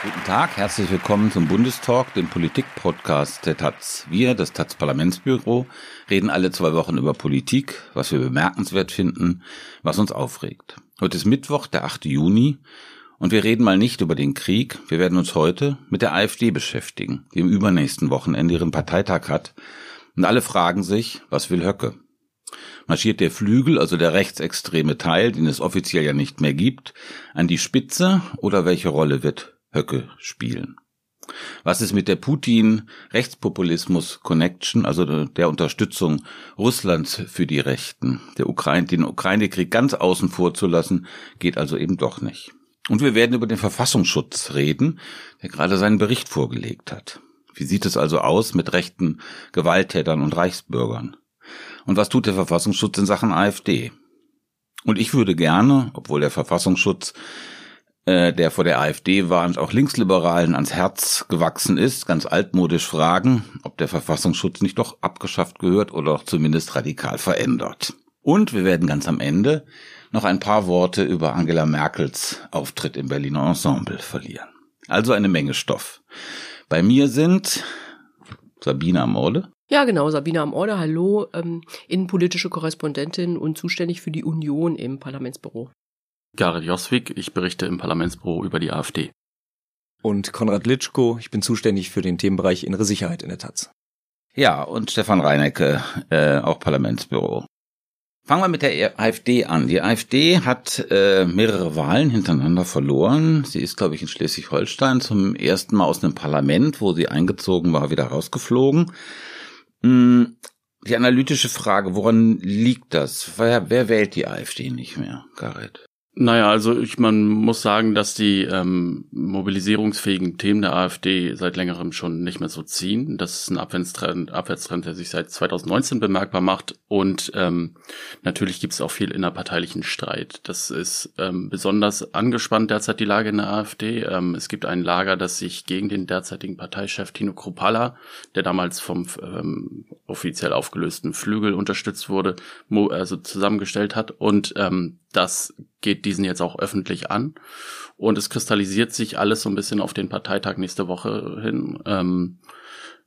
Guten Tag, herzlich willkommen zum Bundestalk, dem Politik-Podcast der Taz. Wir, das Taz Parlamentsbüro, reden alle zwei Wochen über Politik, was wir bemerkenswert finden, was uns aufregt. Heute ist Mittwoch, der 8. Juni, und wir reden mal nicht über den Krieg. Wir werden uns heute mit der AfD beschäftigen, die im übernächsten Wochenende ihren Parteitag hat. Und alle fragen sich, was will Höcke? marschiert der Flügel, also der rechtsextreme Teil, den es offiziell ja nicht mehr gibt, an die Spitze oder welche Rolle wird Höcke spielen. Was ist mit der Putin-Rechtspopulismus-Connection, also der Unterstützung Russlands für die Rechten? Der Ukraine, den Ukraine-Krieg ganz außen vor zu lassen, geht also eben doch nicht. Und wir werden über den Verfassungsschutz reden, der gerade seinen Bericht vorgelegt hat. Wie sieht es also aus mit rechten Gewalttätern und Reichsbürgern? Und was tut der Verfassungsschutz in Sachen AfD? Und ich würde gerne, obwohl der Verfassungsschutz äh, der vor der AfD warnt, auch Linksliberalen ans Herz gewachsen ist, ganz altmodisch fragen, ob der Verfassungsschutz nicht doch abgeschafft gehört oder zumindest radikal verändert. Und wir werden ganz am Ende noch ein paar Worte über Angela Merkels Auftritt im Berliner Ensemble verlieren. Also eine Menge Stoff. Bei mir sind Sabine Amorde. Ja, genau, Sabine Amorde, hallo, ähm, innenpolitische Korrespondentin und zuständig für die Union im Parlamentsbüro. Gareth Joswig, ich berichte im Parlamentsbüro über die AfD. Und Konrad Litschko, ich bin zuständig für den Themenbereich Innere Sicherheit in der Taz. Ja, und Stefan Reinecke, äh, auch Parlamentsbüro. Fangen wir mit der AfD an. Die AfD hat äh, mehrere Wahlen hintereinander verloren. Sie ist, glaube ich, in Schleswig-Holstein zum ersten Mal aus einem Parlament, wo sie eingezogen war, wieder rausgeflogen. Hm, die analytische Frage, woran liegt das? Wer, wer wählt die AfD nicht mehr, Gareth? Naja, also ich, man muss sagen, dass die ähm, mobilisierungsfähigen Themen der AfD seit längerem schon nicht mehr so ziehen. Das ist ein Abwärtstrend, Abwärtstrend der sich seit 2019 bemerkbar macht. Und ähm, natürlich gibt es auch viel innerparteilichen Streit. Das ist ähm, besonders angespannt derzeit die Lage in der AfD. Ähm, es gibt ein Lager, das sich gegen den derzeitigen Parteichef Tino Kropala, der damals vom ähm, offiziell aufgelösten Flügel unterstützt wurde, also zusammengestellt hat. Und ähm, das geht diesen jetzt auch öffentlich an. Und es kristallisiert sich alles so ein bisschen auf den Parteitag nächste Woche hin, ähm,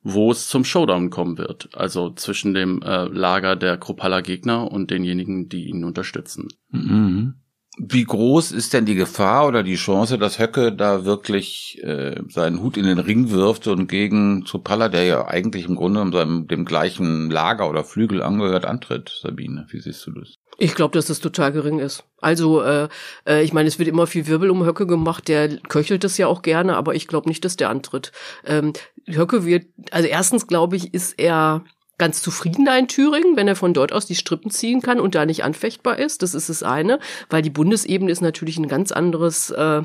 wo es zum Showdown kommen wird. Also zwischen dem äh, Lager der Kropala-Gegner und denjenigen, die ihn unterstützen. Mhm. Wie groß ist denn die Gefahr oder die Chance, dass Höcke da wirklich äh, seinen Hut in den Ring wirft und gegen Zupalla, der ja eigentlich im Grunde seinem, dem gleichen Lager oder Flügel angehört, antritt? Sabine, wie siehst du das? Ich glaube, dass das total gering ist. Also, äh, äh, ich meine, es wird immer viel Wirbel um Höcke gemacht, der köchelt das ja auch gerne, aber ich glaube nicht, dass der antritt. Ähm, Höcke wird, also erstens glaube ich, ist er ganz zufrieden da in Thüringen, wenn er von dort aus die Strippen ziehen kann und da nicht anfechtbar ist. Das ist das eine, weil die Bundesebene ist natürlich ein ganz anderes äh,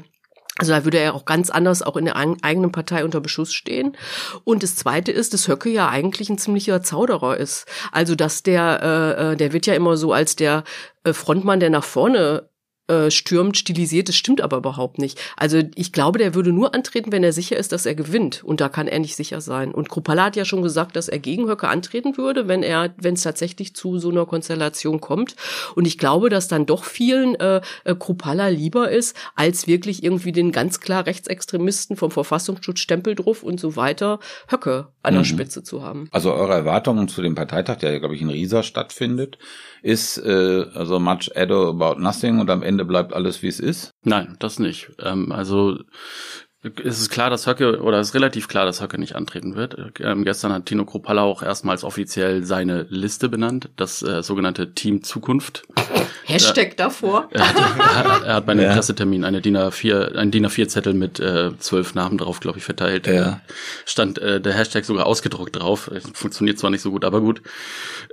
also da würde er auch ganz anders auch in der eigenen Partei unter Beschuss stehen. Und das Zweite ist, dass Höcke ja eigentlich ein ziemlicher Zauderer ist. Also dass der, äh, äh der wird ja immer so als der äh, Frontmann, der nach vorne äh, stürmt, stilisiert. Das stimmt aber überhaupt nicht. Also ich glaube, der würde nur antreten, wenn er sicher ist, dass er gewinnt. Und da kann er nicht sicher sein. Und Krupalla hat ja schon gesagt, dass er gegen Höcke antreten würde, wenn er, wenn es tatsächlich zu so einer Konstellation kommt. Und ich glaube, dass dann doch vielen äh, äh, Krupalla lieber ist, als wirklich irgendwie den ganz klar Rechtsextremisten vom Verfassungsschutz Stempel drauf und so weiter Höcke an der mhm. Spitze zu haben. Also eure Erwartungen zu dem Parteitag, der, glaube ich, in Riesa stattfindet, ist äh, also much ado about nothing und am Ende bleibt alles wie es ist? Nein, das nicht. Ähm, also es ist klar, dass Höcke, oder es ist relativ klar, dass Höcke nicht antreten wird. Ähm, gestern hat Tino Kropalla auch erstmals offiziell seine Liste benannt, das äh, sogenannte Team Zukunft. Hashtag da, davor. Er hat, er hat bei einem ja. Pressetermin eine DIN A4, ein DIN A4-Zettel mit äh, zwölf Namen drauf, glaube ich, verteilt. Ja. Stand äh, der Hashtag sogar ausgedruckt drauf. Funktioniert zwar nicht so gut, aber gut.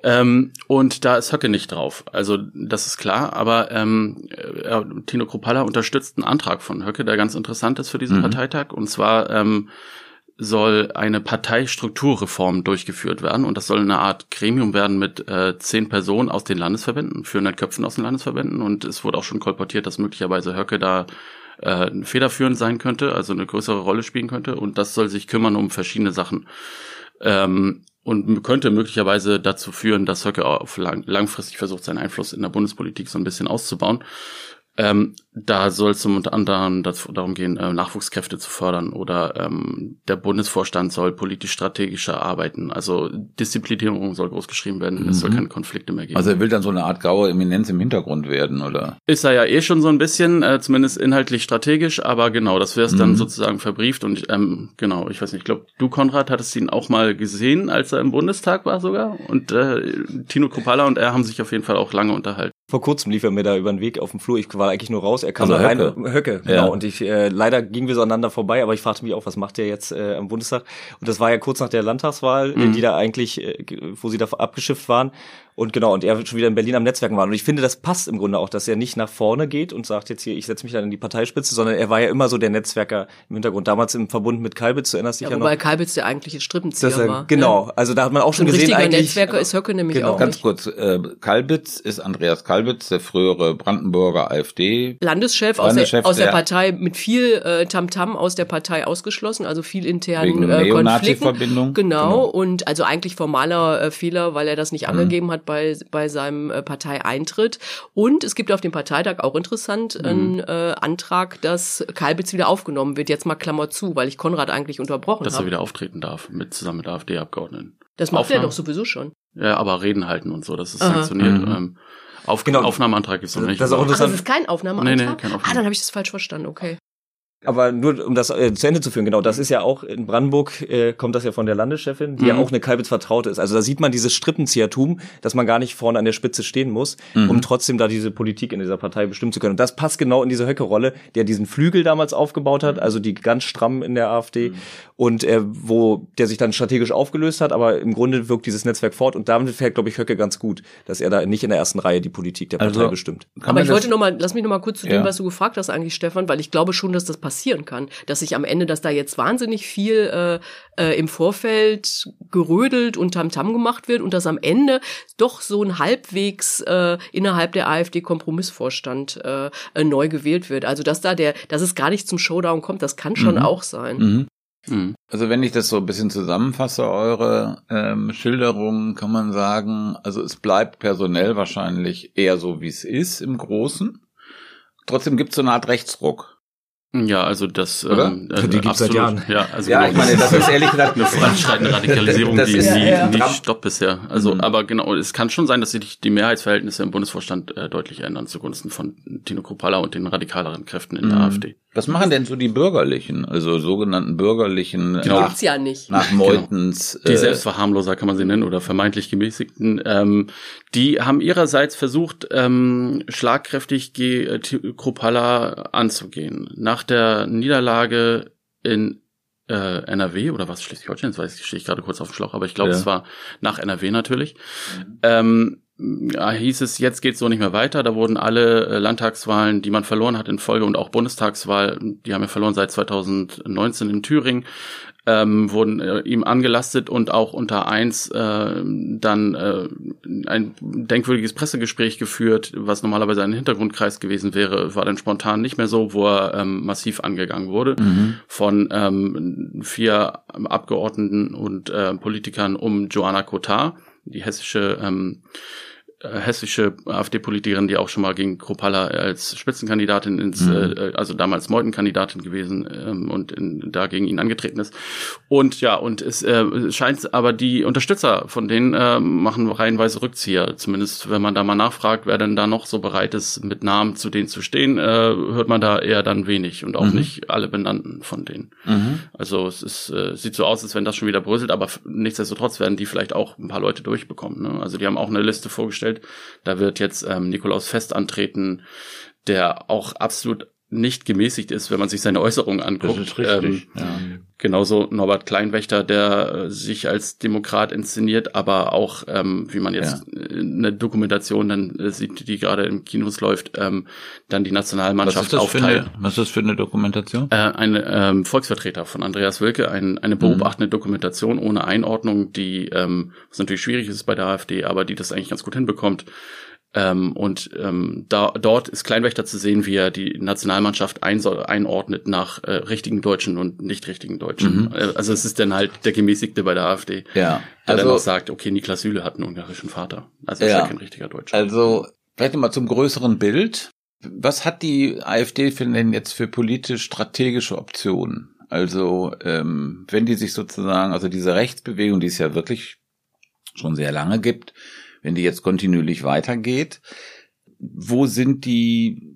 Ähm, und da ist Höcke nicht drauf. Also das ist klar, aber ähm, äh, Tino Kropalla unterstützt einen Antrag von Höcke, der ganz interessant ist für diesen mhm. Parteitag. Und zwar ähm, soll eine Parteistrukturreform durchgeführt werden und das soll eine Art Gremium werden mit äh, zehn Personen aus den Landesverbänden, führenden Köpfen aus den Landesverbänden und es wurde auch schon kolportiert, dass möglicherweise Höcke da äh, federführend sein könnte, also eine größere Rolle spielen könnte und das soll sich kümmern um verschiedene Sachen. Ähm, und könnte möglicherweise dazu führen, dass Höcke auf lang, langfristig versucht, seinen Einfluss in der Bundespolitik so ein bisschen auszubauen. Ähm, da soll es unter anderem darum gehen, äh, Nachwuchskräfte zu fördern oder ähm, der Bundesvorstand soll politisch strategischer arbeiten. Also Disziplinierung soll großgeschrieben werden, mhm. es soll mhm. keine Konflikte mehr geben. Also er will dann so eine Art graue Eminenz im Hintergrund werden, oder? Ist er ja eh schon so ein bisschen, äh, zumindest inhaltlich strategisch, aber genau, das wäre es mhm. dann sozusagen verbrieft und ähm, genau, ich weiß nicht, ich glaube, du Konrad hattest ihn auch mal gesehen, als er im Bundestag war sogar und äh, Tino Kropala und er haben sich auf jeden Fall auch lange unterhalten. Vor kurzem lief er mir da über den Weg auf dem Flur. Ich war eigentlich nur raus. Er kam also rein. Höcke, Höcke genau. Ja. Und ich äh, leider gingen wir so aneinander vorbei, aber ich fragte mich auch, was macht der jetzt äh, am Bundestag? Und das war ja kurz nach der Landtagswahl, mhm. die da eigentlich, äh, wo sie da abgeschifft waren. Und genau, und er schon wieder in Berlin am Netzwerken war. Und ich finde, das passt im Grunde auch, dass er nicht nach vorne geht und sagt jetzt hier, ich setze mich dann in die Parteispitze, sondern er war ja immer so der Netzwerker im Hintergrund. Damals im Verbund mit Kalbitz, du erinnerst dich ja, ja noch. Wobei Kalbitz der eigentliche Strippenzieher er, war. Genau, ja. also da hat man auch schon Ein gesehen eigentlich. Netzwerker ist Höcke nämlich genau. auch Ganz kurz, äh, Kalbitz ist Andreas Kalbitz, der frühere Brandenburger AfD. Landeschef, Landeschef aus, der, aus der, der Partei, mit viel äh, Tamtam -Tam aus der Partei ausgeschlossen, also viel internen äh, Konflikten. Genau, genau, und also eigentlich formaler äh, Fehler, weil er das nicht mhm. angegeben hat bei, bei seinem seinem äh, Parteieintritt. Und es gibt auf dem Parteitag auch interessant mhm. einen äh, Antrag, dass Kalbitz wieder aufgenommen wird. Jetzt mal Klammer zu, weil ich Konrad eigentlich unterbrochen habe. Dass hab. er wieder auftreten darf, mit zusammen mit AfD-Abgeordneten. Das macht Aufnahme. er doch sowieso schon. Ja, aber Reden halten und so, das ist Aha. sanktioniert. Mhm. Ähm, auf, genau. Aufnahmeantrag ist noch nicht. Das ist, auch interessant. Ach, das ist kein Aufnahmeantrag? Nee, nee, kein Aufnahmeantrag. Ah, dann habe ich das falsch verstanden, okay. Aber nur um das äh, zu Ende zu führen, genau, das ist ja auch in Brandenburg, äh, kommt das ja von der Landeschefin, die mhm. ja auch eine Kalbitz vertraut ist. Also da sieht man dieses Strippenziehertum, dass man gar nicht vorne an der Spitze stehen muss, mhm. um trotzdem da diese Politik in dieser Partei bestimmen zu können. Und das passt genau in diese Höcke-Rolle, der diesen Flügel damals aufgebaut hat, also die ganz stramm in der AfD mhm. und äh, wo der sich dann strategisch aufgelöst hat, aber im Grunde wirkt dieses Netzwerk fort und damit fällt, glaube ich, Höcke ganz gut, dass er da nicht in der ersten Reihe die Politik der Partei also, bestimmt. Aber ich wollte noch mal, lass mich noch mal kurz zu dem, ja. was du gefragt hast eigentlich, Stefan, weil ich glaube schon, dass das passieren kann, dass sich am Ende, dass da jetzt wahnsinnig viel äh, äh, im Vorfeld gerödelt und Tamtam -Tam gemacht wird und dass am Ende doch so ein halbwegs äh, innerhalb der AfD Kompromissvorstand äh, äh, neu gewählt wird. Also dass da der, dass es gar nicht zum Showdown kommt, das kann schon mhm. auch sein. Mhm. mhm. Also wenn ich das so ein bisschen zusammenfasse, eure ähm, Schilderungen, kann man sagen, also es bleibt personell wahrscheinlich eher so, wie es ist im Großen. Trotzdem gibt es so eine Art Rechtsruck. Ja, also das Oder? Ähm, äh, die gibt's seit Jahren. Ja, also ja genau, ich meine, das ist ehrlich gesagt eine fortschreitende Radikalisierung, die ist, nie, ja. nie stoppt bisher. Also, mhm. aber genau, es kann schon sein, dass sich die Mehrheitsverhältnisse im Bundesvorstand äh, deutlich ändern zugunsten von Tino Kropala und den radikaleren Kräften in der mhm. AfD. Was machen denn so die Bürgerlichen, also sogenannten Bürgerlichen genau. nach, ja nicht. nach Meutens? Genau. Die äh, Selbstverharmloser kann man sie nennen oder vermeintlich Gemäßigten. Ähm, die haben ihrerseits versucht, ähm, schlagkräftig G äh, Kropala anzugehen. Nach der Niederlage in äh, NRW oder was Schleswig-Holstein, das weiß ich, stehe ich gerade kurz auf dem Schlauch, aber ich glaube, ja. es war nach NRW natürlich. Mhm. Ähm, ja, hieß es, jetzt geht's so nicht mehr weiter. Da wurden alle äh, Landtagswahlen, die man verloren hat in Folge und auch Bundestagswahl, die haben wir verloren seit 2019 in Thüringen, ähm, wurden äh, ihm angelastet und auch unter eins äh, dann äh, ein denkwürdiges Pressegespräch geführt, was normalerweise ein Hintergrundkreis gewesen wäre, war dann spontan nicht mehr so, wo er ähm, massiv angegangen wurde mhm. von ähm, vier Abgeordneten und äh, Politikern um Joanna Kotar, die hessische ähm, äh, hessische AfD-Politikerin, die auch schon mal gegen Kropala als Spitzenkandidatin ins, mhm. äh, also damals Meutenkandidatin gewesen ähm, und in, da gegen ihn angetreten ist. Und ja, und es äh, scheint aber die Unterstützer von denen äh, machen reihenweise Rückzieher. Zumindest wenn man da mal nachfragt, wer denn da noch so bereit ist, mit Namen zu denen zu stehen, äh, hört man da eher dann wenig und auch mhm. nicht alle Benannten von denen. Mhm. Also es ist, äh, sieht so aus, als wenn das schon wieder bröselt, aber nichtsdestotrotz werden die vielleicht auch ein paar Leute durchbekommen. Ne? Also die haben auch eine Liste vorgestellt, da wird jetzt ähm, Nikolaus Fest antreten, der auch absolut nicht gemäßigt ist, wenn man sich seine Äußerungen anguckt. Das ist richtig. Ähm, ja. Genauso Norbert Kleinwächter, der äh, sich als Demokrat inszeniert, aber auch, ähm, wie man jetzt äh, eine Dokumentation dann äh, sieht, die gerade im Kinos läuft, ähm, dann die Was Nationalmannschaft für aufteilt. eine, was ist das für eine Dokumentation? Äh, ein ähm, Volksvertreter von Andreas Wilke, ein, eine beobachtende Dokumentation ohne Einordnung, die, ähm, was natürlich schwierig ist bei der AfD, aber die das eigentlich ganz gut hinbekommt. Ähm, und ähm, da, dort ist Kleinwächter zu sehen, wie er die Nationalmannschaft einso- einordnet nach äh, richtigen Deutschen und nicht richtigen Deutschen. Mhm. Äh, also es ist dann halt der Gemäßigte bei der AfD, Ja. der dann Also, auch sagt, okay, Niklas Süle hat einen ungarischen Vater. Also ist Ja. ja kein richtiger Deutscher. also, vielleicht nochmal zum größeren Bild. Was hat die AfD für denn jetzt für politisch-strategische Optionen? Also, ähm, wenn die sich sozusagen, also diese Rechtsbewegung, die es ja wirklich schon sehr lange gibt, wenn die jetzt kontinuierlich weitergeht, wo sind die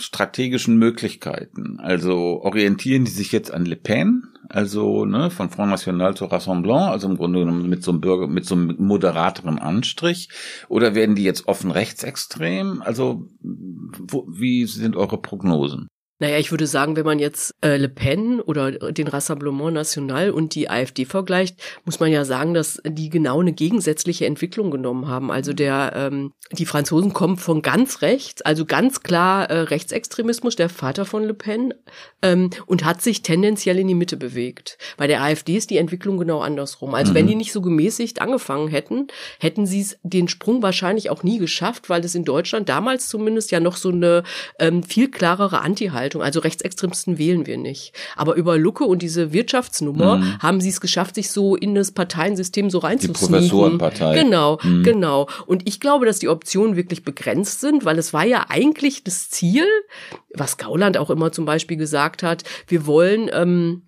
strategischen Möglichkeiten? Also orientieren die sich jetzt an Le Pen, also ne, von Front National zu Rassemblement, also im Grunde genommen mit so einem Bürger, mit so einem moderateren Anstrich, oder werden die jetzt offen rechtsextrem? Also wo, wie sind eure Prognosen? Naja, ich würde sagen, wenn man jetzt äh, Le Pen oder den Rassemblement National und die AfD vergleicht, muss man ja sagen, dass die genau eine gegensätzliche Entwicklung genommen haben. Also der ähm, die Franzosen kommen von ganz rechts, also ganz klar äh, Rechtsextremismus, der Vater von Le Pen, ähm, und hat sich tendenziell in die Mitte bewegt. Bei der AfD ist die Entwicklung genau andersrum. Also wenn die nicht so gemäßigt angefangen hätten, hätten sie den Sprung wahrscheinlich auch nie geschafft, weil es in Deutschland damals zumindest ja noch so eine ähm, viel klarere Anti-Haltung, also Rechtsextremisten wählen wir nicht. Aber über Lucke und diese Wirtschaftsnummer haben sie es geschafft, sich so in das Parteiensystem so reinzusneaken. Professorenpartei. Genau, genau. Und ich glaube, dass die Optionen wirklich begrenzt sind, weil es war ja eigentlich das Ziel, was Gauland auch immer zum Beispiel gesagt hat, wir wollen ähm,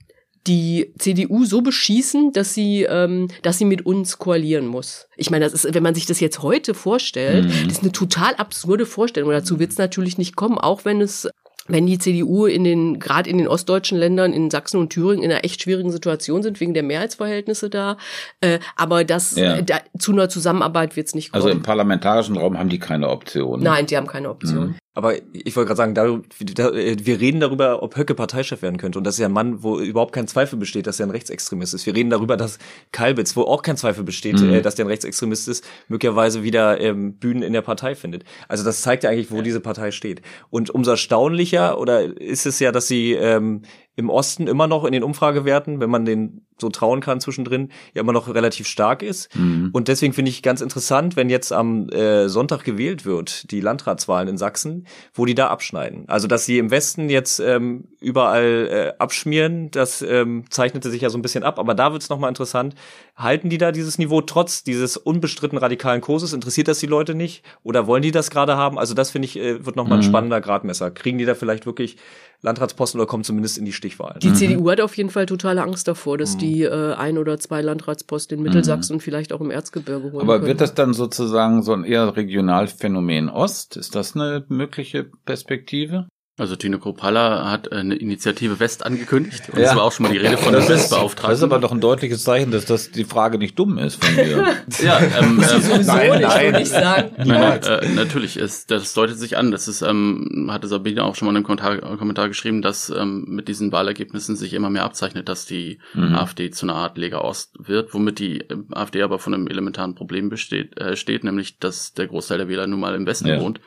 die CDU so beschießen, dass sie, ähm, dass sie mit uns koalieren muss. Ich meine, das ist, wenn man sich das jetzt heute vorstellt, das ist eine total absurde Vorstellung. Und dazu wird es natürlich nicht kommen, auch wenn es wenn die CDU in den, gerade in den ostdeutschen Ländern, in Sachsen und Thüringen in einer echt schwierigen Situation sind, wegen der Mehrheitsverhältnisse da. Äh, aber das, Ja. äh, da, zu einer Zusammenarbeit wird es nicht kommen. Also im parlamentarischen Raum haben die keine Option. Nein, die haben keine Option. Aber ich wollte gerade sagen, darüber, da, wir reden darüber, ob Höcke Parteichef werden könnte. Und das ist ja ein Mann, wo überhaupt kein Zweifel besteht, dass er ein Rechtsextremist ist. Wir reden darüber, dass Kalbitz, wo auch kein Zweifel besteht, Mhm. äh, dass der ein Rechtsextremist ist, möglicherweise wieder ähm, Bühnen in der Partei findet. Also das zeigt ja eigentlich, wo diese Partei steht. Und umso erstaunlicher oder ist es ja, dass sie ähm, im Osten immer noch in den Umfragewerten, wenn man den so trauen kann zwischendrin, ja immer noch relativ stark ist. Mhm. Und deswegen finde ich ganz interessant, wenn jetzt am äh, Sonntag gewählt wird, die Landratswahlen in Sachsen, wo die da abschneiden. Also dass sie im Westen jetzt ähm, überall äh, abschmieren, das ähm, zeichnete sich ja so ein bisschen ab. Aber da wird es nochmal interessant. Halten die da dieses Niveau trotz dieses unbestritten radikalen Kurses? Interessiert das die Leute nicht? Oder wollen die das gerade haben? Also das finde ich, äh, wird nochmal ein spannender Gradmesser. Kriegen die da vielleicht wirklich Landratsposten oder kommen zumindest in die Stichwahlen? Die CDU hat auf jeden Fall totale Angst davor, dass die äh, ein oder zwei Landratsposten in Mittelsachsen und vielleicht auch im Erzgebirge holen Aber können. wird das dann sozusagen so ein eher Regionalphänomen Ost? Ist das eine mögliche Perspektive? Also Tino Kropalla hat eine Initiative West angekündigt. Und Ja. das war auch schon mal die Rede von der Das ist, Westbeauftragten. das ist aber doch ein deutliches Zeichen, dass das die Frage nicht dumm ist von mir. ja, ähm, ähm, Sowieso Nein, nicht, nein. würde ich sagen. Nein, nein, äh, natürlich ist, das deutet sich an. Das ist, ähm, hatte Sabine auch schon mal in einem Kommentar, Kommentar geschrieben, dass ähm, mit diesen Wahlergebnissen sich immer mehr abzeichnet, dass die AfD zu einer Art Lega Ost wird, womit die ähm, AfD aber von einem elementaren Problem besteht, äh, steht, nämlich, dass der Großteil der Wähler nun mal im Westen Ja. wohnt.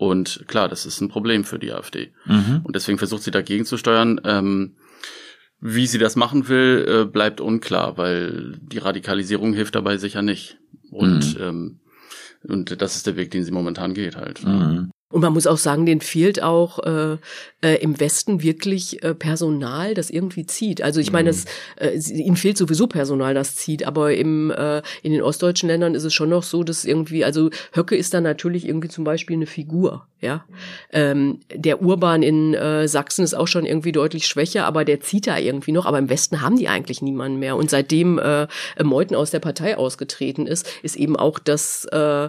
Und klar, das ist ein Problem für die AfD. Mhm. Und deswegen versucht sie dagegen zu steuern. Ähm, wie sie das machen will, äh, bleibt unklar, weil die Radikalisierung hilft dabei sicher nicht. Und, ähm, und das ist der Weg, den sie momentan geht halt. Mhm. Und man muss auch sagen, denen fehlt auch äh, äh, im Westen wirklich äh, Personal, das irgendwie zieht. Also ich meine, es, äh, ihnen fehlt sowieso Personal, das zieht, aber im, äh, in den ostdeutschen Ländern ist es schon noch so, dass irgendwie, also Höcke ist dann natürlich irgendwie zum Beispiel eine Figur, ja. Ähm, der Urban in äh, Sachsen ist auch schon irgendwie deutlich schwächer, aber der zieht da irgendwie noch. Aber im Westen haben die eigentlich niemanden mehr. Und seitdem äh, Meuthen aus der Partei ausgetreten ist, ist eben auch das, äh,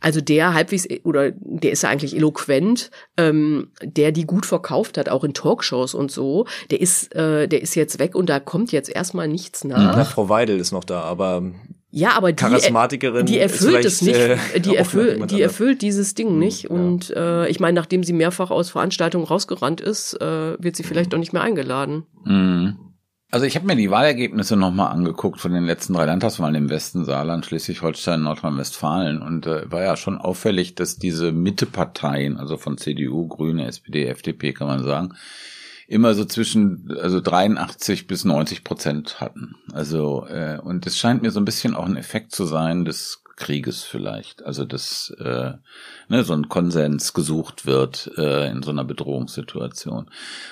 also der halbwegs, oder der ist ja eigentlich eloquent, ähm, der die gut verkauft hat, auch in Talkshows und so, der ist, äh, der ist jetzt weg und da kommt jetzt erstmal nichts nach. Na, Frau Weidel ist noch da, aber Ja, aber die, Charismatikerin die erfüllt es nicht. äh, die auch jemand die erfüllt dieses Ding nicht. ja. Und äh, ich meine, nachdem sie mehrfach aus Veranstaltungen rausgerannt ist, äh, wird sie vielleicht doch nicht mehr eingeladen. Mhm. Also ich habe mir die Wahlergebnisse nochmal angeguckt von den letzten drei Landtagswahlen im Westen, Saarland, Schleswig-Holstein, Nordrhein-Westfalen. Und äh, war ja schon auffällig, dass diese Mitteparteien, also von CDU, Grüne, SPD, FDP kann man sagen, immer so zwischen also 83 bis 90 Prozent hatten. Also äh, und es scheint mir so ein bisschen auch ein Effekt zu sein des Krieges vielleicht. Also dass äh, ne, so ein Konsens gesucht wird äh, in so einer Bedrohungssituation.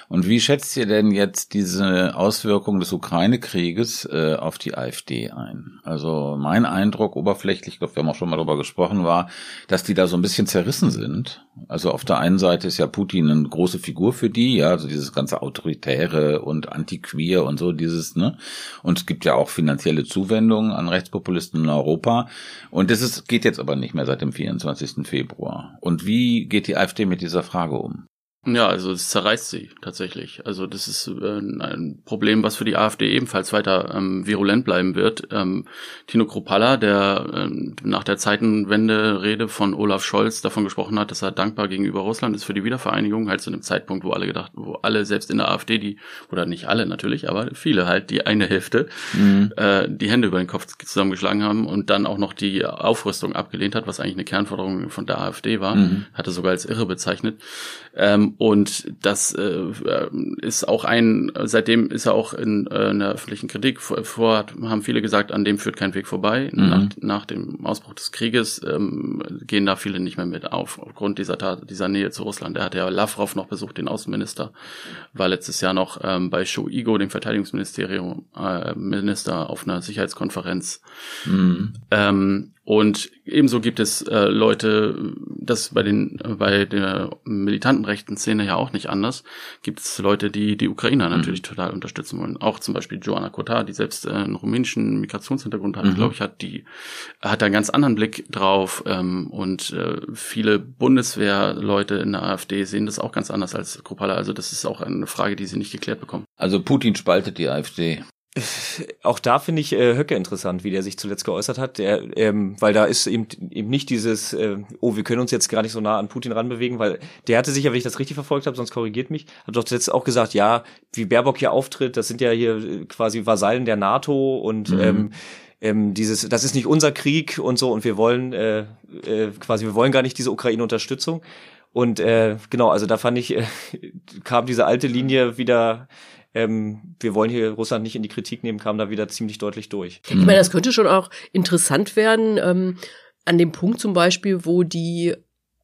Und wie schätzt ihr denn jetzt diese Auswirkungen des Ukraine-Krieges äh, auf die AfD ein? Also mein Eindruck oberflächlich, ich glaube, wir haben auch schon mal darüber gesprochen, war, dass die da so ein bisschen zerrissen sind. Also auf der einen Seite ist ja Putin eine große Figur für die, ja, also dieses ganze Autoritäre und Antiqueer und so dieses, ne? Und es gibt ja auch finanzielle Zuwendungen an Rechtspopulisten in Europa. Und das ist, geht jetzt aber nicht mehr seit dem 24. Februar. Und wie geht die AfD mit dieser Frage um? Ja, also es zerreißt sie tatsächlich. Also das ist äh, ein Problem, was für die AfD ebenfalls weiter ähm, virulent bleiben wird. Ähm, Tino Kropalla, der ähm, nach der Zeitenwende-Rede von Olaf Scholz davon gesprochen hat, dass er dankbar gegenüber Russland ist für die Wiedervereinigung, halt zu einem Zeitpunkt, wo alle gedacht, wo alle selbst in der AfD, die oder nicht alle natürlich, aber viele halt die eine Hälfte Mhm. äh, die Hände über den Kopf zusammengeschlagen haben und dann auch noch die Aufrüstung abgelehnt hat, was eigentlich eine Kernforderung von der AfD war, Mhm. hatte sogar als irre bezeichnet. Ähm, und das äh, ist auch ein, seitdem ist er auch in, äh, in der öffentlichen Kritik. Vor, vor haben viele gesagt, an dem führt kein Weg vorbei. Mhm. Nach, nach dem Ausbruch des Krieges ähm, gehen da viele nicht mehr mit auf, aufgrund dieser Tat, dieser Nähe zu Russland. Er hat ja Lavrov noch besucht, den Außenminister, war letztes Jahr noch ähm, bei Shoigo, dem Verteidigungsministerium, äh, Minister, auf einer Sicherheitskonferenz. Mhm. Ähm, und ebenso gibt es äh, Leute, das bei den äh, bei der militanten rechten Szene ja auch nicht anders, gibt es Leute, die die Ukrainer natürlich total unterstützen wollen. Auch zum Beispiel Joanna Kotar, die selbst äh, einen rumänischen Migrationshintergrund hat, Mhm. glaube ich, hat die hat da einen ganz anderen Blick drauf. Ähm, und äh, viele Bundeswehrleute in der AfD sehen das auch ganz anders als Kropala. Also das ist auch eine Frage, die sie nicht geklärt bekommen. Also Putin spaltet die AfD. Auch da finde ich äh, Höcke interessant, wie der sich zuletzt geäußert hat, der, ähm, weil da ist eben, eben nicht dieses, äh, oh, wir können uns jetzt gar nicht so nah an Putin ranbewegen, weil der hatte sich ja, wenn ich das richtig verfolgt habe, sonst korrigiert mich, hat doch zuletzt auch gesagt, ja, wie Baerbock hier auftritt, das sind ja hier äh, quasi Vasallen der NATO und ähm, ähm, dieses, das ist nicht unser Krieg und so und wir wollen äh, äh, quasi, wir wollen gar nicht diese Ukraine-Unterstützung. Und äh, genau, also da fand ich, äh, kam diese alte Linie wieder, ähm, wir wollen hier Russland nicht in die Kritik nehmen, kam da wieder ziemlich deutlich durch. Ich meine, das könnte schon auch interessant werden, ähm, an dem Punkt zum Beispiel, wo die